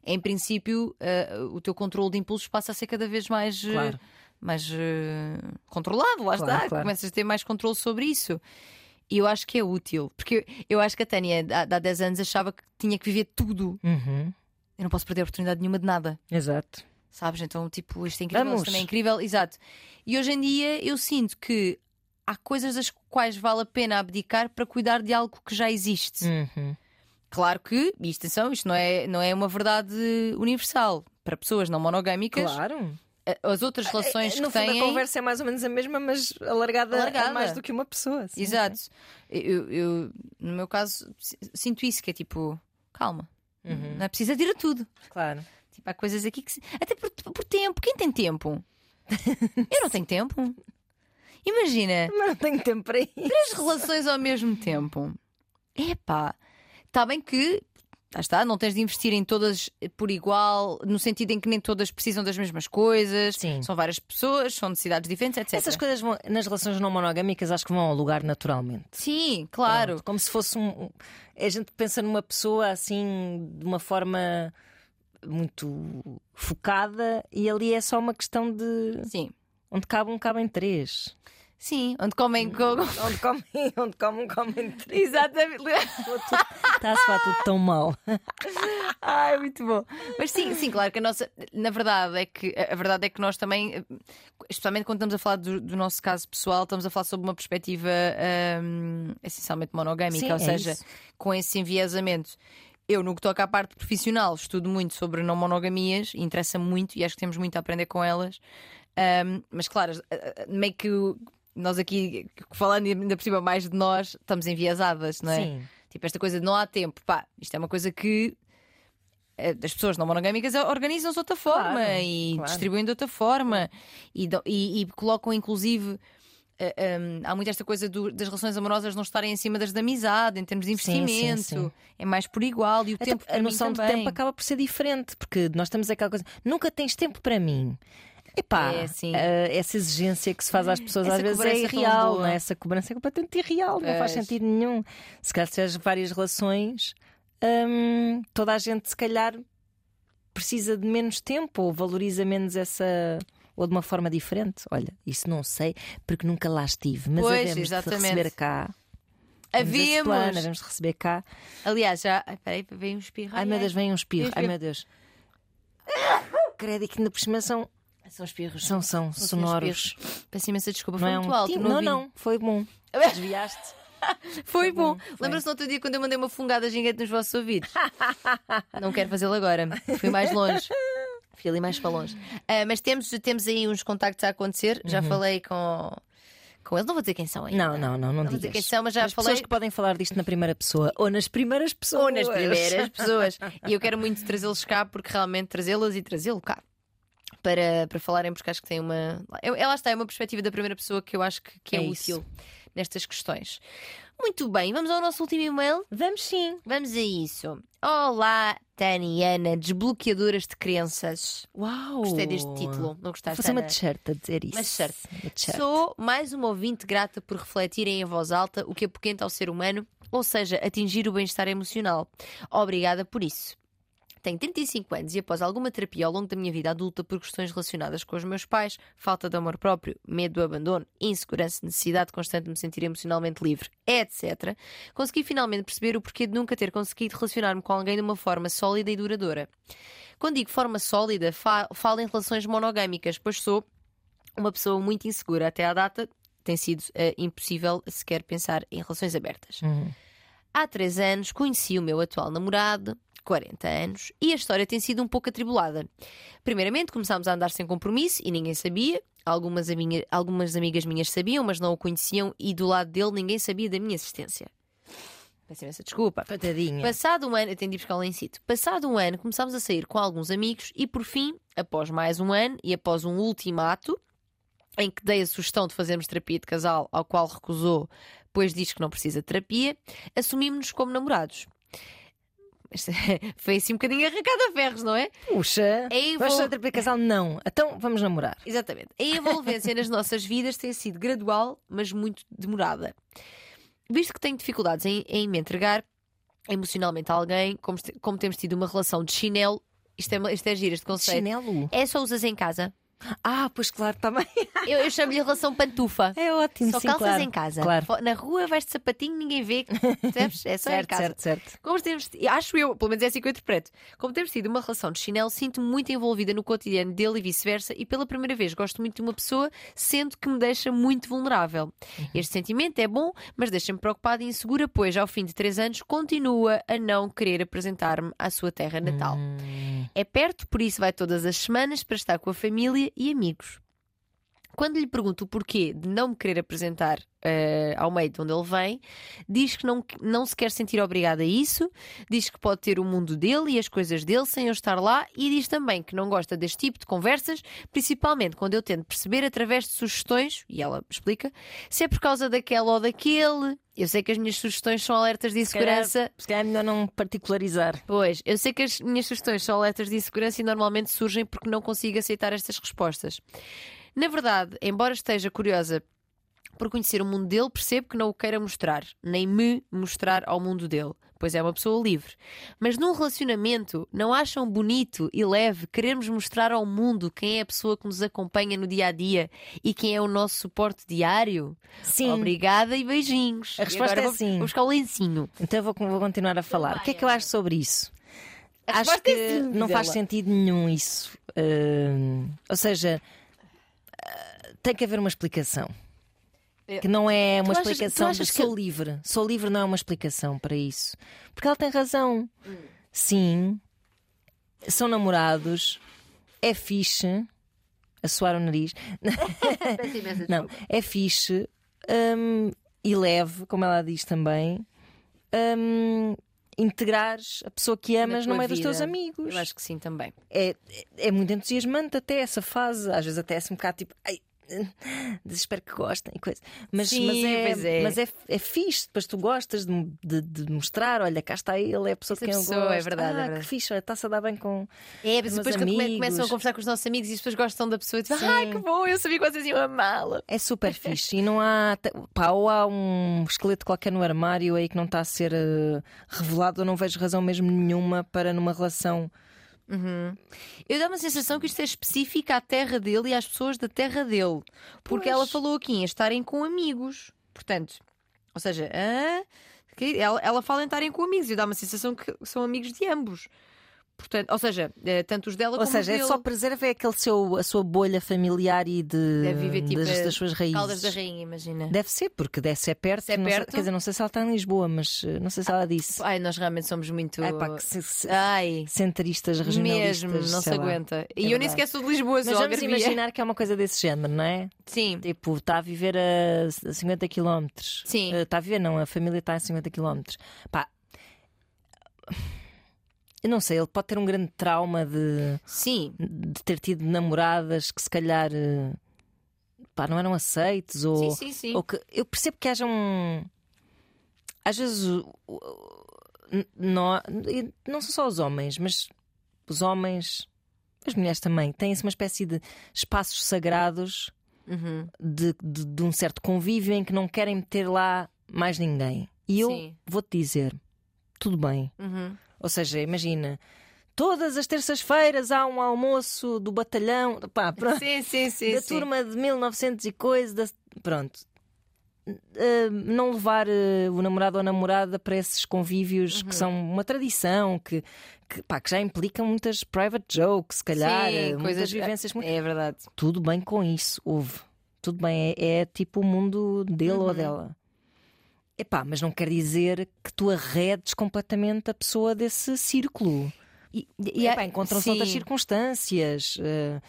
em princípio, uh, o teu controle de impulsos passa a ser cada vez mais. uh, Claro. mais uh, controlado, lá Claro, está. claro. Começas a ter mais controle sobre isso. E eu acho que é útil, porque eu, acho que a Tânia há, há 10 anos achava que tinha que viver tudo. Uhum, Eu não posso perder a oportunidade nenhuma de nada. Exato. Sabes? Então, tipo, isto é incrível, Vamos. isto também é incrível, exato. E hoje em dia eu sinto que há coisas das quais vale a pena abdicar para cuidar de algo que já existe. Uhum. Claro que, e atenção, isto não é, não é uma verdade universal. Para pessoas não monogâmicas, Claro. as outras relações no que têm. a conversa é mais ou menos a mesma, mas alargada, Alargada. a mais do que uma pessoa. sim, Exato. Eu, eu, no meu caso, si- sinto isso, que é tipo, calma, Uhum. não é preciso ir a tudo. Claro. Tipo, há coisas aqui que. se- Até por, por tempo. Quem tem tempo? <laughs> Eu não tenho tempo. Imagina, Mas não tenho tempo para isso. três relações ao mesmo tempo. Epá, está bem que. Lá está, não tens de investir em todas por igual, no sentido em que nem todas precisam das mesmas coisas. Sim. São várias pessoas, são necessidades diferentes, etc. Essas coisas vão- nas relações não monogâmicas acho que vão ao lugar naturalmente. Sim, claro. Pronto, como se fosse um. um- A gente pensa numa pessoa assim de uma forma muito focada e ali é só uma questão de Sim. onde cabe um, cabem três. Sim, onde comem. co- <laughs> Onde comem, onde comem, comem <laughs> três. Exatamente. Está a soar tudo tão mal. <laughs> Ai, muito bom. Mas sim, sim, claro que a nossa. Na verdade é que a verdade é que nós também, especialmente quando estamos a falar do, do nosso caso pessoal, estamos a falar sobre uma perspectiva hum, essencialmente monogâmica, Sim, ou é seja, isso. com esse enviesamento. Eu, no que toca à parte profissional, estudo muito sobre não monogamias e interessa muito e acho que temos muito a aprender com elas. Hum, mas claro, meio que nós aqui, falando ainda por cima mais de nós, estamos enviesadas, não é? Sim. Tipo, esta coisa de não há tempo, pá, isto é uma coisa que eh, as pessoas não monogâmicas organizam-se de outra forma Claro, e claro. distribuem de outra forma e, e- e colocam inclusive. eh, hum, há muito esta coisa do- das relações amorosas não estarem em cima das da amizade, em termos de Sim, sim, investimento, sim. é mais por igual e o Até tempo a noção de tempo acaba por ser diferente, porque nós temos aquela coisa, nunca tens tempo para mim. Epá, É, sim. eh, essa exigência que se faz às pessoas Essa às vezes é tão irreal, não é? essa cobrança é completamente irreal, não faz sentido nenhum. Se calhar se tiveres várias relações, hum, toda a gente se calhar precisa de menos tempo ou valoriza menos essa. Ou de uma forma diferente. Olha, isso não sei, porque nunca lá estive, mas Pois, havemos de exatamente. receber cá. Esse plano, Havemos! de receber cá. Aliás, já. Ai, peraí, veio um espirro. Ai meu Deus, vem um espirro. Vem Ai meu Deus. Credo que ainda por cima são, São espirros. são, são São sonoros. espirros. Peço imensa desculpa, Não foi é muito um alto. tim- não, Não, não, foi bom. <laughs> Desviaste. <laughs> Foi bom. bom. Lembra-se no outro dia quando eu mandei uma fungada gigante nos vossos ouvidos? <laughs> Não quero fazê-lo agora. Fui mais longe. Fui ali mais para longe. Ah, mas temos, temos aí uns contactos a acontecer. Já falei com, com eles. Não vou dizer quem são ainda. Uhum. Não, não, não, não Não vou dizer quem são, mas já As falei. pessoas que podem falar disto na primeira pessoa ou nas primeiras pessoas. Ou nas primeiras pessoas. E eu quero muito trazê-los cá, porque realmente trazê-las e trazê-lo cá. Para, para falarem, porque acho que tem uma. Ela está, é uma perspectiva da primeira pessoa que eu acho que, que é, É útil nestas questões. Muito bem, vamos ao nosso último e-mail. Vamos sim. Vamos a isso. Olá, Taniana, desbloqueadoras de crenças. Uau! Gostei deste título. Não gostaste, fazer uma t-shirt a dizer isso. Uma t-shirt. Uma t-shirt. Sou mais uma ouvinte grata por refletirem em voz alta o que apoquenta ao ser humano, ou seja, atingir o bem-estar emocional. Obrigada por isso. Tenho 35 anos e, após alguma terapia ao longo da minha vida adulta por questões relacionadas com os meus pais, falta de amor próprio, medo do abandono, insegurança, necessidade constante de me sentir emocionalmente livre, etc., consegui finalmente perceber o porquê de nunca ter conseguido relacionar-me com alguém de uma forma sólida e duradoura. Quando digo forma sólida, fa- falo em relações monogâmicas, pois sou uma pessoa muito insegura. Até à data tem sido uh, impossível sequer pensar em relações abertas. Uhum. Há três anos conheci o meu atual namorado, 40 anos, e a história tem sido um pouco atribulada. Primeiramente, começámos a andar sem compromisso e ninguém sabia. Algumas, algumas amigas minhas sabiam, mas não o conheciam, e do lado dele ninguém sabia da minha existência. Peço imensa desculpa. Coitadinha. Passado um ano, eu ir buscar lá em sítio. Passado um ano, começámos a sair com alguns amigos e, por fim, após mais um ano e após um ultimato, em que dei a sugestão de fazermos terapia de casal, ao qual recusou, pois diz que não precisa de terapia, assumimos-nos como namorados. <laughs> Foi assim um bocadinho arrancada a ferros, não é? Puxa, A envol- vais para casal? Não. Então vamos namorar. Exatamente. A envolvência nas nossas vidas tem sido gradual, mas muito demorada. Visto que tenho dificuldades em, em me entregar emocionalmente a alguém, como, como temos tido uma relação de chinelo, isto é, isto é giro, este conceito. Chinelo? É só usas em casa. Ah, pois claro, também. <laughs> Eu, eu chamo-lhe relação pantufa. É ótimo, Só sim, calças claro. em casa. Claro. Na rua vais de sapatinho, ninguém vê. <laughs> Percebes? É só em Certo, casa. certo, certo. Como temos, acho eu, pelo menos é assim que eu interpreto. Como temos tido uma relação de chinelo, sinto-me muito envolvida no cotidiano dele e vice-versa, e pela primeira vez gosto muito de uma pessoa, sendo que me deixa muito vulnerável. Este sentimento é bom, mas deixa-me preocupada e insegura, pois ao fim de três anos continua a não querer apresentar-me à sua terra natal. Hum, É perto, por isso vai todas as semanas para estar com a família e amigos. Quando lhe pergunto o porquê de não me querer apresentar eh, ao meio de onde ele vem, diz que não, não se quer sentir obrigada a isso, diz que pode ter o mundo dele e as coisas dele sem eu estar lá e diz também que não gosta deste tipo de conversas, principalmente quando eu tento perceber através de sugestões, e ela explica, se é por causa daquela ou daquele. Eu sei que as minhas sugestões são alertas de insegurança. Se calhar é melhor não particularizar. Pois, eu sei que as minhas sugestões são alertas de insegurança e normalmente surgem porque não consigo aceitar estas respostas. Na verdade, embora esteja curiosa por conhecer o mundo dele, percebo que não o queira mostrar, nem me mostrar ao mundo dele, pois é uma pessoa livre. Mas num relacionamento, não acham bonito e leve querermos mostrar ao mundo quem é a pessoa que nos acompanha no dia a dia e quem é o nosso suporte diário? Sim. Obrigada e beijinhos. A resposta é vou, sim. Vou buscar o lencinho. Então eu vou, vou continuar a falar. O que é que eu acho sobre isso? A acho resposta que é sim, não faz sentido nenhum isso. Hum, ou seja, tem que haver uma explicação. Eu- Que não é uma Tu explicação achas que- sou livre. Sou livre não é uma explicação para isso. Porque ela tem razão. Hum. Sim, são namorados, é fixe. A suar o nariz. <laughs> Não, é fixe hum, e leve, como ela diz também, hum, integrares a pessoa que amas no meio dos teus amigos. Eu acho que sim também. É, é, é muito entusiasmante até essa fase. Às vezes até é um bocado tipo. Ai, <laughs> espero que gostem coisa. Mas, Sim, mas, é, é. mas é, é fixe, depois tu gostas de, de- de mostrar, olha, cá está ele, é a pessoa Essa de quem pessoa, eu é gosto. verdade, é ah, verdade. que fixe, está-se a dar bem com. É, mas depois quando começam a conversar com os nossos amigos e as pessoas gostam da pessoa e dizem, Sim. ai que bom, eu sabia que vocês iam amá-la. É super fixe e não há. Pá, ou há um esqueleto qualquer no armário aí que não está a ser eh, revelado, eu não vejo razão mesmo nenhuma para numa relação. Eu dou uma sensação que isto é específico à terra dele e às pessoas da terra dele. Porque Pois. ela falou aqui em estarem com amigos. Portanto, ou seja, ah, ela, ela fala em estarem com amigos e dá uma sensação que são amigos de ambos. Portanto, ou seja, eh, tanto os dela Ou como seja, os é dele. só preserva é aquele seu, a sua bolha familiar e de, Deve viver tipo das, das suas raízes. Caldas da Rainha, imagina. Deve ser, porque deve ser perto. Se é sei- perto. quer dizer, não sei se ela está em Lisboa, mas eh, não sei se ela disse. Ai, nós realmente somos muito. Ai, pá, que se- se- Ai, centristas, regionalistas. mesmo, não se lá. aguenta. E É eu nem sequer sou de Lisboa, Mas sou vamos imaginar que é uma coisa desse género, não é? Sim, Tipo, está a viver a 50 km. Sim. Está a viver, não, a família está a 50 km. Pá. Eu não sei, ele pode ter um grande trauma de, sim. de ter tido namoradas que se calhar eh, pá, não eram aceites ou, Sim, sim, sim. ou que eu percebo que haja um às vezes não, não são só os homens, mas os homens, as mulheres também, têm-se uma espécie de espaços sagrados Uhum. de, de, de um certo convívio em que não querem meter lá mais ninguém. E eu vou-te dizer, tudo bem. Uhum. Ou seja, imagina, todas as terças-feiras há um almoço do batalhão, pá, pronto, Sim, sim, sim. da turma de 1900 e coisa, da- pronto. uh, não levar uh, o namorado ou a namorada para esses convívios que são uma tradição, que, que, pá, que já implicam muitas private jokes, se calhar, Sim, muitas coisas- vivências. muito- É verdade. Tudo bem com isso, houve. Tudo bem, é, é tipo o mundo dele Uhum. ou dela. Epá, mas não quer dizer que tu arredes completamente a pessoa desse círculo. E, E, epá, encontram-se outras circunstâncias. uh,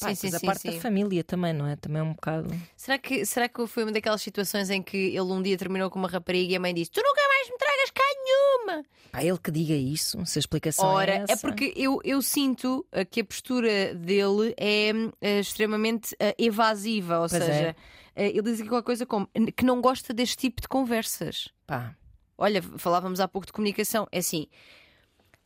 pá, Sim, sim, a parte sim. da família também, não é? Também é um bocado. Será que, será que foi uma daquelas situações em que ele um dia terminou com uma rapariga e a mãe disse: Tu nunca mais me tragas cá nenhuma? Pá, ele que diga isso, se a explicação Ora, é é, essa. porque eu, eu sinto eh, que a postura dele é eh, extremamente evasiva, ou Pois seja, é. Eh, ele diz aqui qualquer coisa como que não gosta deste tipo de conversas. Pá, Olha, falávamos há pouco de comunicação. É assim,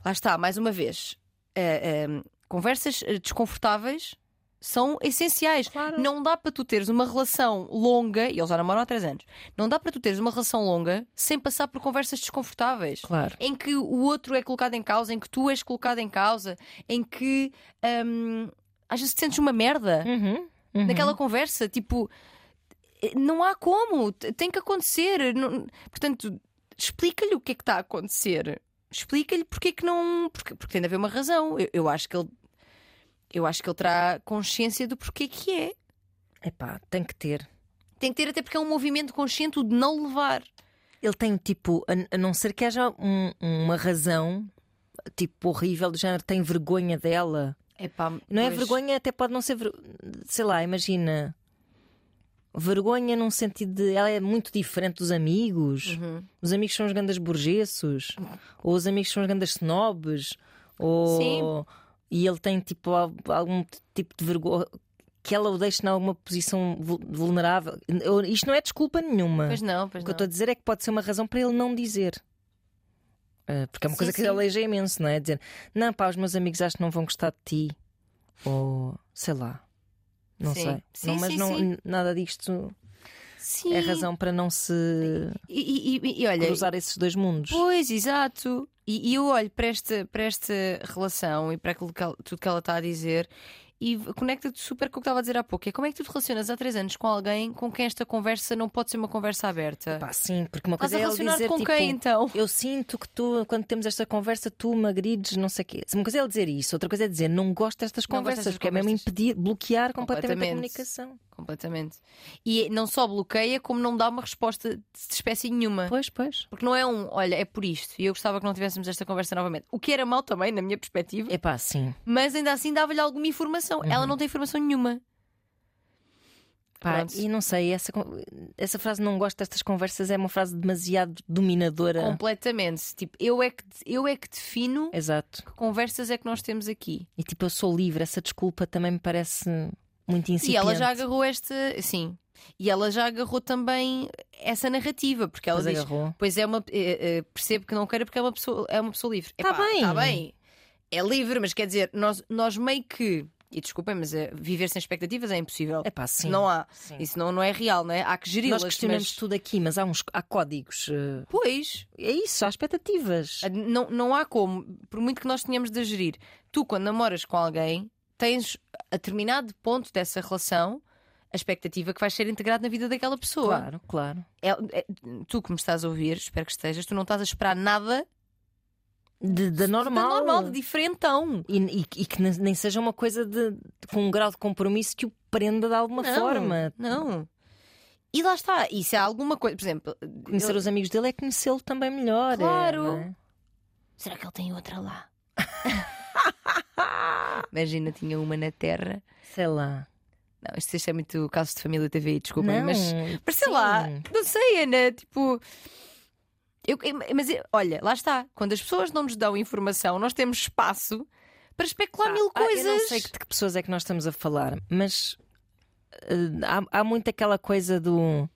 lá está, mais uma vez, eh, eh, conversas desconfortáveis são essenciais. Claro. Não dá para tu teres uma relação longa, e eles já namoram há três anos, não dá para tu teres uma relação longa sem passar por conversas desconfortáveis. claro. Em que o outro é colocado em causa, em que tu és colocado em causa, em que hum, às vezes te sentes uma merda Uhum, uhum. naquela conversa. Tipo, não há como, tem que acontecer. Não- Portanto, explica-lhe o que é que está a acontecer. Explica-lhe porque é que não. Porque, porque tem de haver uma razão. Eu, eu acho que ele. Eu acho que ele terá consciência do porquê que é. Epá, tem que ter. Tem que ter até porque é um movimento consciente o de não levar. Ele tem tipo, a, a não ser que haja um- uma razão tipo horrível do género, tem vergonha dela. Epá, Não é pois. vergonha, até pode não ser, sei lá, imagina. Vergonha num sentido de ela é muito diferente dos amigos. Uhum. Os amigos são os grandes burguesos, ou os amigos são os grandes snobs, ou Sim. e ele tem tipo al- algum tipo de vergonha que ela o deixe em alguma posição vul- vulnerável. Eu- Isto não é desculpa nenhuma. Pois não, pois O que eu não. estou a dizer é que pode ser uma razão para ele não dizer. Ah, porque é uma Sim, coisa que sim. aleija imenso, não é? Dizer, não, pá, os meus amigos acho que não vão gostar de ti. Ou sei lá. Não Sim. sei. Sim, não, mas sim, não, nada disto é razão para não se E, e- e- olha, cruzar esses dois mundos. Pois, exato. E, e eu olho para esta, para esta relação e para aquilo que ela- tudo que ela está a dizer e conecta-te super com o que estava a dizer há pouco. É como é que tu te relacionas há três anos com alguém com quem esta conversa não pode ser uma conversa aberta? Pá, sim, porque uma coisa a é ele relacionar dizer com tipo, quem então? eu sinto que tu, quando temos esta conversa, tu me agrides, não sei o quê. Uma coisa é ele dizer isso, outra coisa é dizer não gosto destas Não gosto conversas, destas porque é mesmo conversas. impedir, bloquear completamente a Completamente. comunicação. Completamente. E não só bloqueia, como não dá uma resposta de espécie nenhuma. Pois, pois. Porque não é um, olha, é por isto. E eu gostava que não tivéssemos esta conversa novamente. O que era mau também, na minha perspectiva. É pá, sim. Mas ainda assim dava-lhe alguma informação. Uhum. Ela não tem informação nenhuma. Pá, e não sei, essa, essa frase não gosto destas conversas é uma frase demasiado dominadora. Completamente. Tipo, eu é que, eu é que defino Exato. que conversas é que nós temos aqui. E tipo, eu sou livre, essa desculpa também me parece muito incipiente. E ela já agarrou esta. Sim. E ela já agarrou também essa narrativa, porque ela Pois diz: agarrou. Pois é, uma, eh, eh, percebo que não queira porque é uma pessoa, é uma pessoa livre. Tá Epá, bem. Tá bem. É livre, mas quer dizer, nós, nós meio que. E desculpem, mas eh, viver sem expectativas é impossível. É pá, sim. Não há. Sim. Isso não, não é real, não é? Há que geri-las. Nós questionamos mas- tudo aqui, mas há, uns, há códigos. eh, Pois. É isso, há expectativas. Não, não há como, por muito que nós tenhamos de gerir. Tu, quando namoras com alguém, tens a determinado ponto dessa relação a expectativa que vais ser integrado na vida daquela pessoa. Claro, claro. É- é- tu que me estás a ouvir, espero que estejas, tu não estás a esperar nada De, de normal. de normal, de diferentão. E, e- e que nem seja uma coisa de, com um grau de compromisso que o prenda de alguma não, forma. Não. E lá está, e se há alguma coisa, por exemplo, Conhecer ele- os amigos dele é conhecê-lo também melhor. é, Claro. é? será que ele tem outra lá? <laughs> Imagina, tinha uma na Terra. Sei lá. Não, isto, isto é muito caso de família TV, desculpem, não, mas Mas sei sim. lá, não sei, Ana, tipo. Eu, mas olha, lá está. Quando as pessoas não nos dão informação, nós temos espaço para especular mil Ah, coisas. Eu não sei de que pessoas é que nós estamos a falar, mas eh, há, há muito aquela coisa do.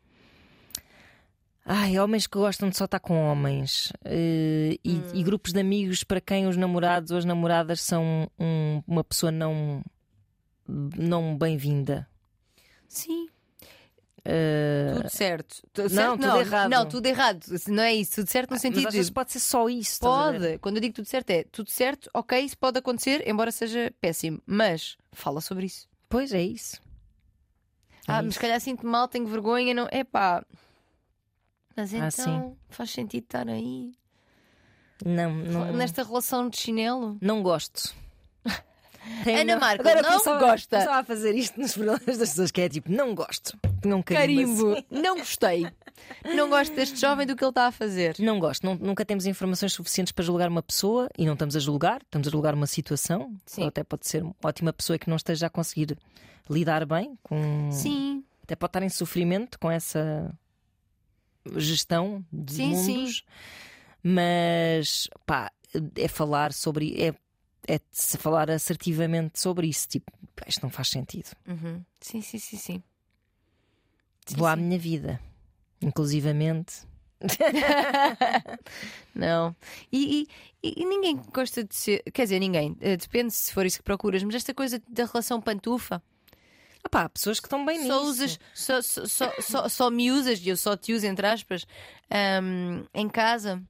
Ai, homens que gostam de só estar com homens eh, e, Hum. e grupos de amigos para quem os namorados ou as namoradas são um- uma pessoa não, não bem-vinda. Sim, Eh, tudo certo. Tudo não, certo, tudo errado. Não, tudo errado. Não é isso. Tudo certo no mas sentido às vezes de. pode ser só isso. Pode. Quando eu digo tudo certo, é tudo certo, ok, isso pode acontecer, embora seja péssimo. Mas fala sobre isso. Pois é isso. É ah, mas isso. se calhar sinto mal, tenho vergonha, não. É pá. Mas Ah, então faz sentido estar aí. Não, não, Nesta relação de chinelo. não gosto. Tem Ana uma- Marco, Agora não começava- gosta. Começava a fazer isto nos programas das pessoas que é tipo, não gosto. Tinha um carimbo. Carimbo. <laughs> Não gostei. Não gosto deste jovem do que ele está a fazer. Não gosto. Não- nunca temos informações suficientes para julgar uma pessoa e não estamos a julgar, estamos a julgar uma situação. Sim. Ou até pode ser uma ótima pessoa que não esteja a conseguir lidar bem com. Sim. Até pode estar em sofrimento com essa gestão de Sim, sim. mundos. Mas pá, é falar sobre. É, é se falar assertivamente sobre isso. Tipo, isto não faz sentido. Uhum. Sim, sim, sim, sim. Sim, Vou à sim. minha vida. Inclusivamente. <laughs> Não. E, e- e ninguém gosta de ser. Quer dizer, ninguém. Eh, Depende se for isso que procuras, mas esta coisa da relação pantufa. Ah pá, há pessoas que estão bem Só nisso. usas, só, só, só, só, só me usas, e eu só te uso, entre aspas, ahm, em casa.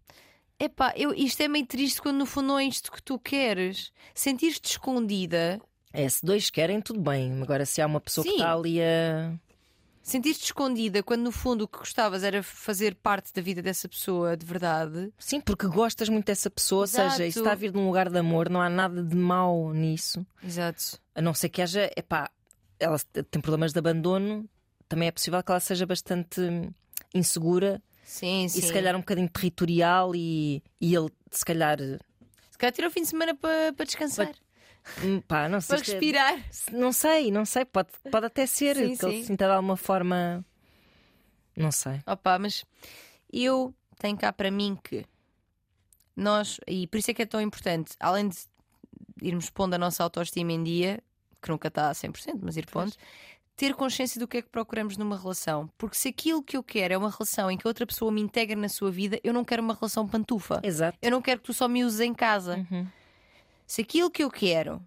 Epá, eu, isto é meio triste quando no fundo não é isto que tu queres. Sentir-te escondida, É, se dois querem, tudo bem. Agora, se há uma pessoa que Sim. está ali a. sentir-te escondida quando no fundo o que gostavas era fazer parte da vida dessa pessoa de verdade. Sim, porque gostas muito dessa pessoa, ou seja, Exato. isso está a vir de um lugar de amor, não há nada de mau nisso. Exato. A não ser que haja, epá, ela tem problemas de abandono, também é possível que ela seja bastante insegura Sim, sim. e se calhar um bocadinho territorial e, e ele se calhar Se calhar tira o fim de semana para, para descansar, hum, pá, não sei. para se é- respirar. Não sei, não sei, pode, pode até ser Sim, que ele sim. se sinta de alguma forma. Não sei. Opa, mas eu tenho cá para mim que nós, e por isso é que é tão importante, além de irmos pondo a nossa autoestima em dia, que nunca está a 100%, mas ir pondo, ter consciência do que é que procuramos numa relação. Porque se aquilo que eu quero é uma relação em que outra pessoa me integra na sua vida, eu não quero uma relação pantufa. Exato. Eu não quero que tu só me uses em casa. Uhum. Se aquilo que eu quero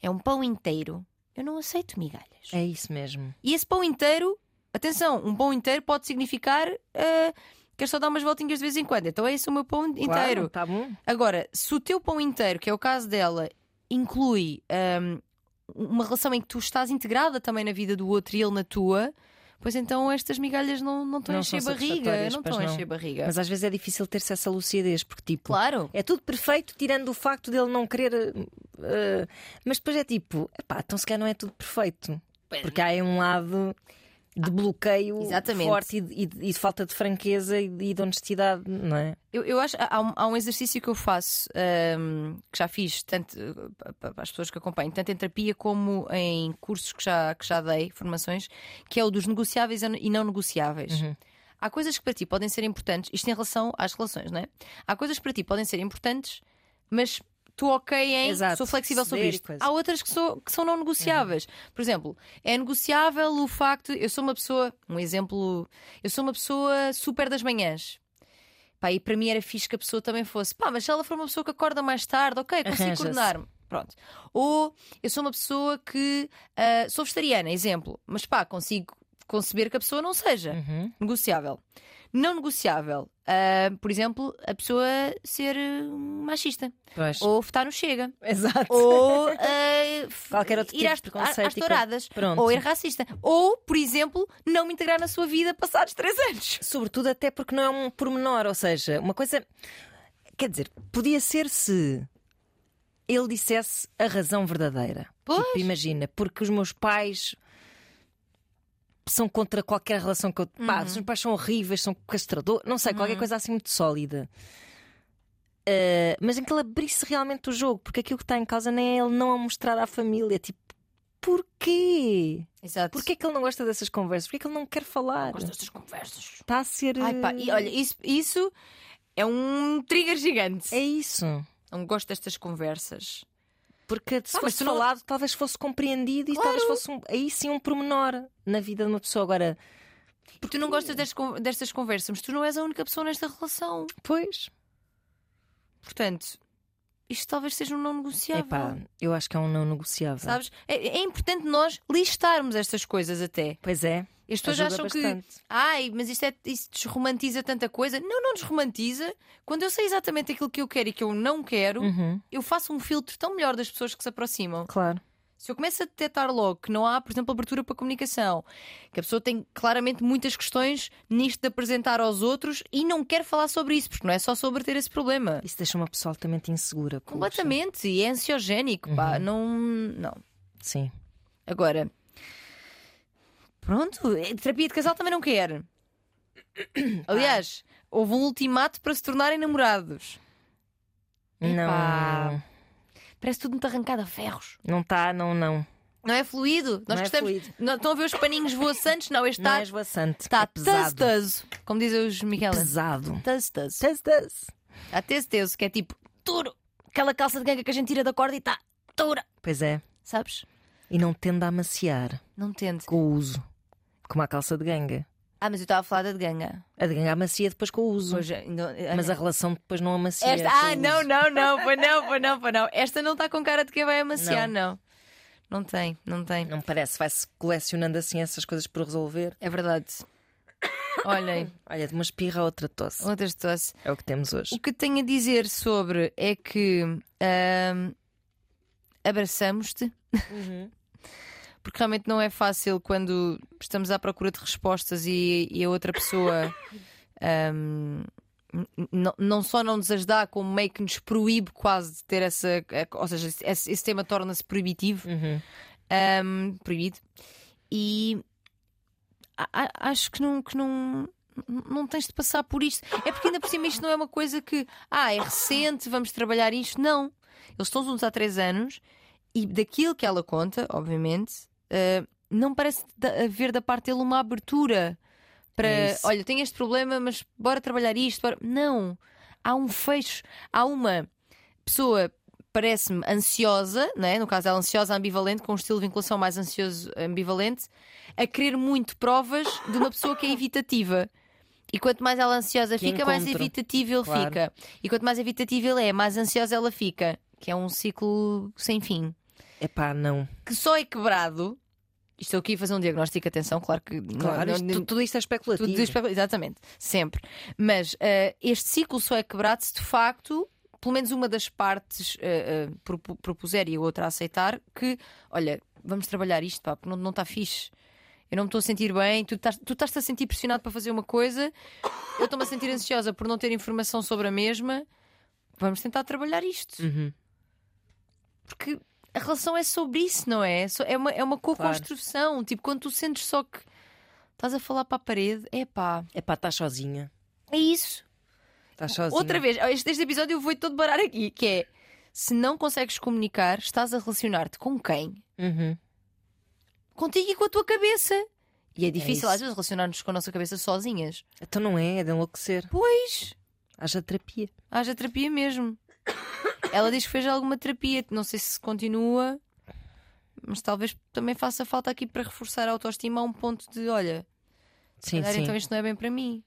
é um pão inteiro, eu não aceito migalhas. É isso mesmo. E esse pão inteiro, atenção, um pão inteiro pode significar uh, quero só dar umas voltinhas de vez em quando. Então é esse o meu pão inteiro. Claro, tá bom. Agora, se o teu pão inteiro, que é o caso dela, inclui um, uma relação em que tu estás integrada também na vida do outro e ele na tua, pois então estas migalhas não, não estão a encher barriga. Não estão a encher barriga. Mas às vezes é difícil ter-se essa lucidez, porque tipo. Claro. É tudo perfeito, tirando o facto dele não querer. eh, mas depois é tipo, epá, então se calhar não é tudo perfeito. Porque há aí um lado de bloqueio Exatamente. forte e de, e de- falta de franqueza e de, de honestidade, não é? Eu, eu acho há um, há um exercício que eu faço ahm, que já fiz tanto eh, pa- pa- para as pessoas que acompanham, tanto em terapia como em cursos que já, que já dei, formações, que é o dos negociáveis e não negociáveis. Há coisas que para ti podem ser importantes, isto em relação às relações, não é? Há coisas que para ti podem ser importantes, mas tu ok em Exato, sou flexível sobre isto. coisa. Há outras que, sou- que são não negociáveis. Por exemplo, é negociável o facto, eu sou uma pessoa, um exemplo, eu sou uma pessoa super das manhãs. Pá, e para mim era fixe que a pessoa também fosse. Pá, mas se ela for uma pessoa que acorda mais tarde, ok, <laughs> consigo coordenar-me. Pronto. Ou eu sou uma pessoa que ah, sou vegetariana, exemplo, mas pá, consigo conceber que a pessoa não seja Uhum. negociável. Não negociável, ah, por exemplo, a pessoa ser ah, machista Pois. ou votar no Chega. <laughs> Exato. Ou f- <laughs> Qualquer outro ir tipo às, de preconceito às touradas. Pronto. Ou ir racista. Ou, por exemplo, não me integrar na sua vida passados três anos. Sobretudo até porque não é um pormenor, ou seja, uma coisa. Quer dizer, podia ser se ele dissesse a razão verdadeira. Pois. Tipo, imagina, porque os meus pais são contra qualquer relação que eu. Pá, Uhum. os meus pais são horríveis, são castradores, não sei, qualquer coisa assim muito sólida. Uh, mas em que ele abrisse realmente o jogo, porque aquilo que está em causa nem é ele não a mostrar à família. Tipo, porquê? Exato. Porquê que ele não gosta dessas conversas? Porquê que ele não quer falar? Gosto destas conversas. Está a ser. Ai, pá, e olha, isso, isso é um trigger gigante. É isso. Não gosto destas conversas. Porque se Ah, fosse não- falado, talvez fosse compreendido e talvez fosse um- aí sim um pormenor na vida de uma pessoa. Agora, Porque tu não gostas destas conversas, mas tu não és a única pessoa nesta relação. pois. Portanto, isto talvez seja um não negociável. Epá, eu acho que é um não negociável. Sabes? É, é importante nós listarmos estas coisas até. Pois é. As pessoas acham bastante. que. Ai, mas isto, é, isto desromantiza tanta coisa. Não, não desromantiza. Quando eu sei exatamente aquilo que eu quero e que eu não quero, Uhum, eu faço um filtro tão melhor das pessoas que se aproximam. claro. Se eu começo a detectar logo que não há, por exemplo, abertura para comunicação, que a pessoa tem claramente muitas questões nisto de apresentar aos outros e não quer falar sobre isso, porque não é só sobre ter esse problema. Isso deixa uma pessoa altamente insegura. puxa. Completamente. E é ansiogénico, pá. Não. Não. Sim. Agora. Pronto, eh, terapia de casal também não quer. <coughs> Aliás, houve um ultimato para se tornarem namorados. Epá. Parece tudo muito arrancado a ferros. Não está, não, não. Não é fluido? Nós Não é gostamos. fluido. Não, estão a ver os paninhos voaçantes? Não, este Não está. é esvoaçante. Está é pesado. testoso. Como dizem os Miquela. Pesado. Testoso. Testoso. Está testoso, que é tipo duro. Aquela calça de ganga que a gente tira da corda e está dura. Pois é. Sabes? E não tende a amaciar Não tente. com o uso. Como a calça de ganga. Ah, mas eu estava a falar da de ganga. A de ganga amacia depois com o uso. Pois, ainda- Mas a relação depois não amacia. Esta... Ah, não, não, não, foi não, <laughs> foi não, foi não. Esta não está com cara de quem vai amaciar, não. Não tem, não tem. Não parece. Vai-se colecionando assim essas coisas por resolver. É verdade. Olhem, <coughs> Olha, de uma espirra a outra tosse. outras tosse. É o que temos hoje. O que tenho a dizer sobre é que abraçamos-te, <laughs> porque realmente não é fácil quando estamos à procura de respostas e, e a outra pessoa ahm, n- n- não só não nos ajudar, como meio que nos proíbe quase de ter essa. Ou seja, esse, esse tema torna-se proibitivo. Uhum. Ahm, proibido. E a- acho que não, que não. Não tens de passar por isto. É porque ainda por cima isto não é uma coisa que ah, é recente, vamos trabalhar isto. Não. Eles estão juntos há três anos e daquilo que ela conta, obviamente, ah, não parece haver da parte dele uma abertura para É olha, tenho este problema, mas bora trabalhar isto. bora-" Não. Há um fecho, há uma pessoa parece-me ansiosa, não é? no caso ela ansiosa ambivalente, com um estilo de vinculação mais ansioso ambivalente, a querer muito provas de uma pessoa que é evitativa. E quanto mais ela ansiosa Que fica, mais encontro. evitativo ele Claro. fica. E quanto mais evitativo ele é, mais ansiosa ela fica. Que é um ciclo sem fim. Epá, não. Que só é quebrado. Estou aqui a fazer um diagnóstico, atenção, claro que. Claro, não- isto- não- tudo, isto é especulativo. tudo espe- Exatamente, sempre. Mas eh, este ciclo só é quebrado se de facto, pelo menos uma das partes eh, propu- propuser e a outra aceitar que, olha, vamos trabalhar isto, pá, porque não, não está fixe. Eu não me estou a sentir bem, tu estás-te a sentir pressionado para fazer uma coisa, eu estou-me a sentir ansiosa por não ter informação sobre a mesma. Vamos tentar trabalhar isto. Uhum. Porque a relação é sobre isso, não é? É uma, é uma co-construção. Tipo, quando tu sentes só que estás a falar para a parede, é pá, Epá, estás sozinha. é isso. Estás sozinha. Outra vez, este, este episódio eu vou todo barar aqui, que é se não consegues comunicar, estás a relacionar-te com quem? Uhum. Contigo e com a tua cabeça. E é difícil isso. às vezes relacionar-nos com a nossa cabeça sozinhas. Então não é, é de enlouquecer. Pois, Haja terapia. haja terapia mesmo. Ela diz que fez alguma terapia, não sei se continua, mas talvez também faça falta aqui para reforçar a autoestima a um ponto de: olha, Sim, calhar sim. então isto não é bem para mim.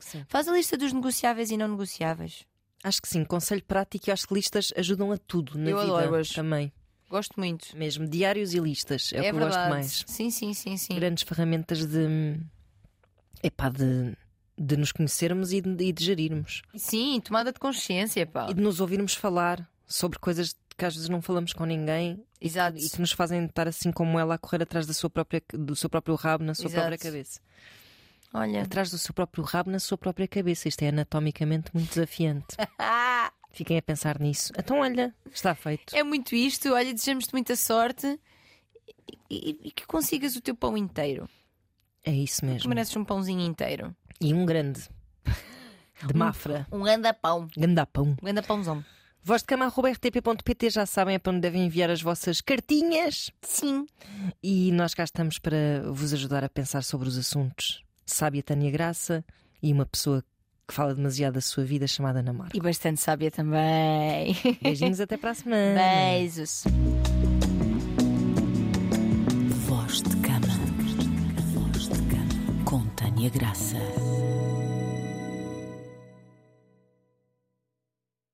Sim. Faz a lista dos negociáveis e não negociáveis. Acho que sim. Conselho prático e acho que listas ajudam a tudo na Eu vida. adoro-as. Também. Gosto muito. Mesmo. Diários e listas. É, o que eu verdade. gosto mais. Sim, sim, sim, sim. Grandes ferramentas de. Epá, de, de nos conhecermos e de, e de gerirmos. Sim, tomada de consciência, pá. E de nos ouvirmos falar sobre coisas que às vezes não falamos com ninguém Exato. e que nos fazem estar assim como ela a correr atrás da sua própria, do seu próprio rabo na sua Exato. própria cabeça. Olha. Atrás do seu próprio rabo na sua própria cabeça. Isto é anatomicamente muito desafiante. <laughs> Fiquem a pensar nisso. Então, olha, está feito. é muito isto. Olha, desejamos-te muita sorte e, e- e que consigas o teu pão inteiro. É isso Tu mesmo. mereces um pãozinho inteiro. E um grande. De Mafra. Um ganda pão. Gandapão. Um ganda pãozão. Voz de cama rtp.pt já sabem é para onde devem enviar as vossas cartinhas. Sim. E nós cá estamos para vos ajudar a pensar sobre os assuntos. Sábia Tânia Graça e uma pessoa que fala demasiado da sua vida chamada Ana Marca. E bastante sábia também. Beijinhos até para a semana. Beijos. Voz de cama. Tânia Graça.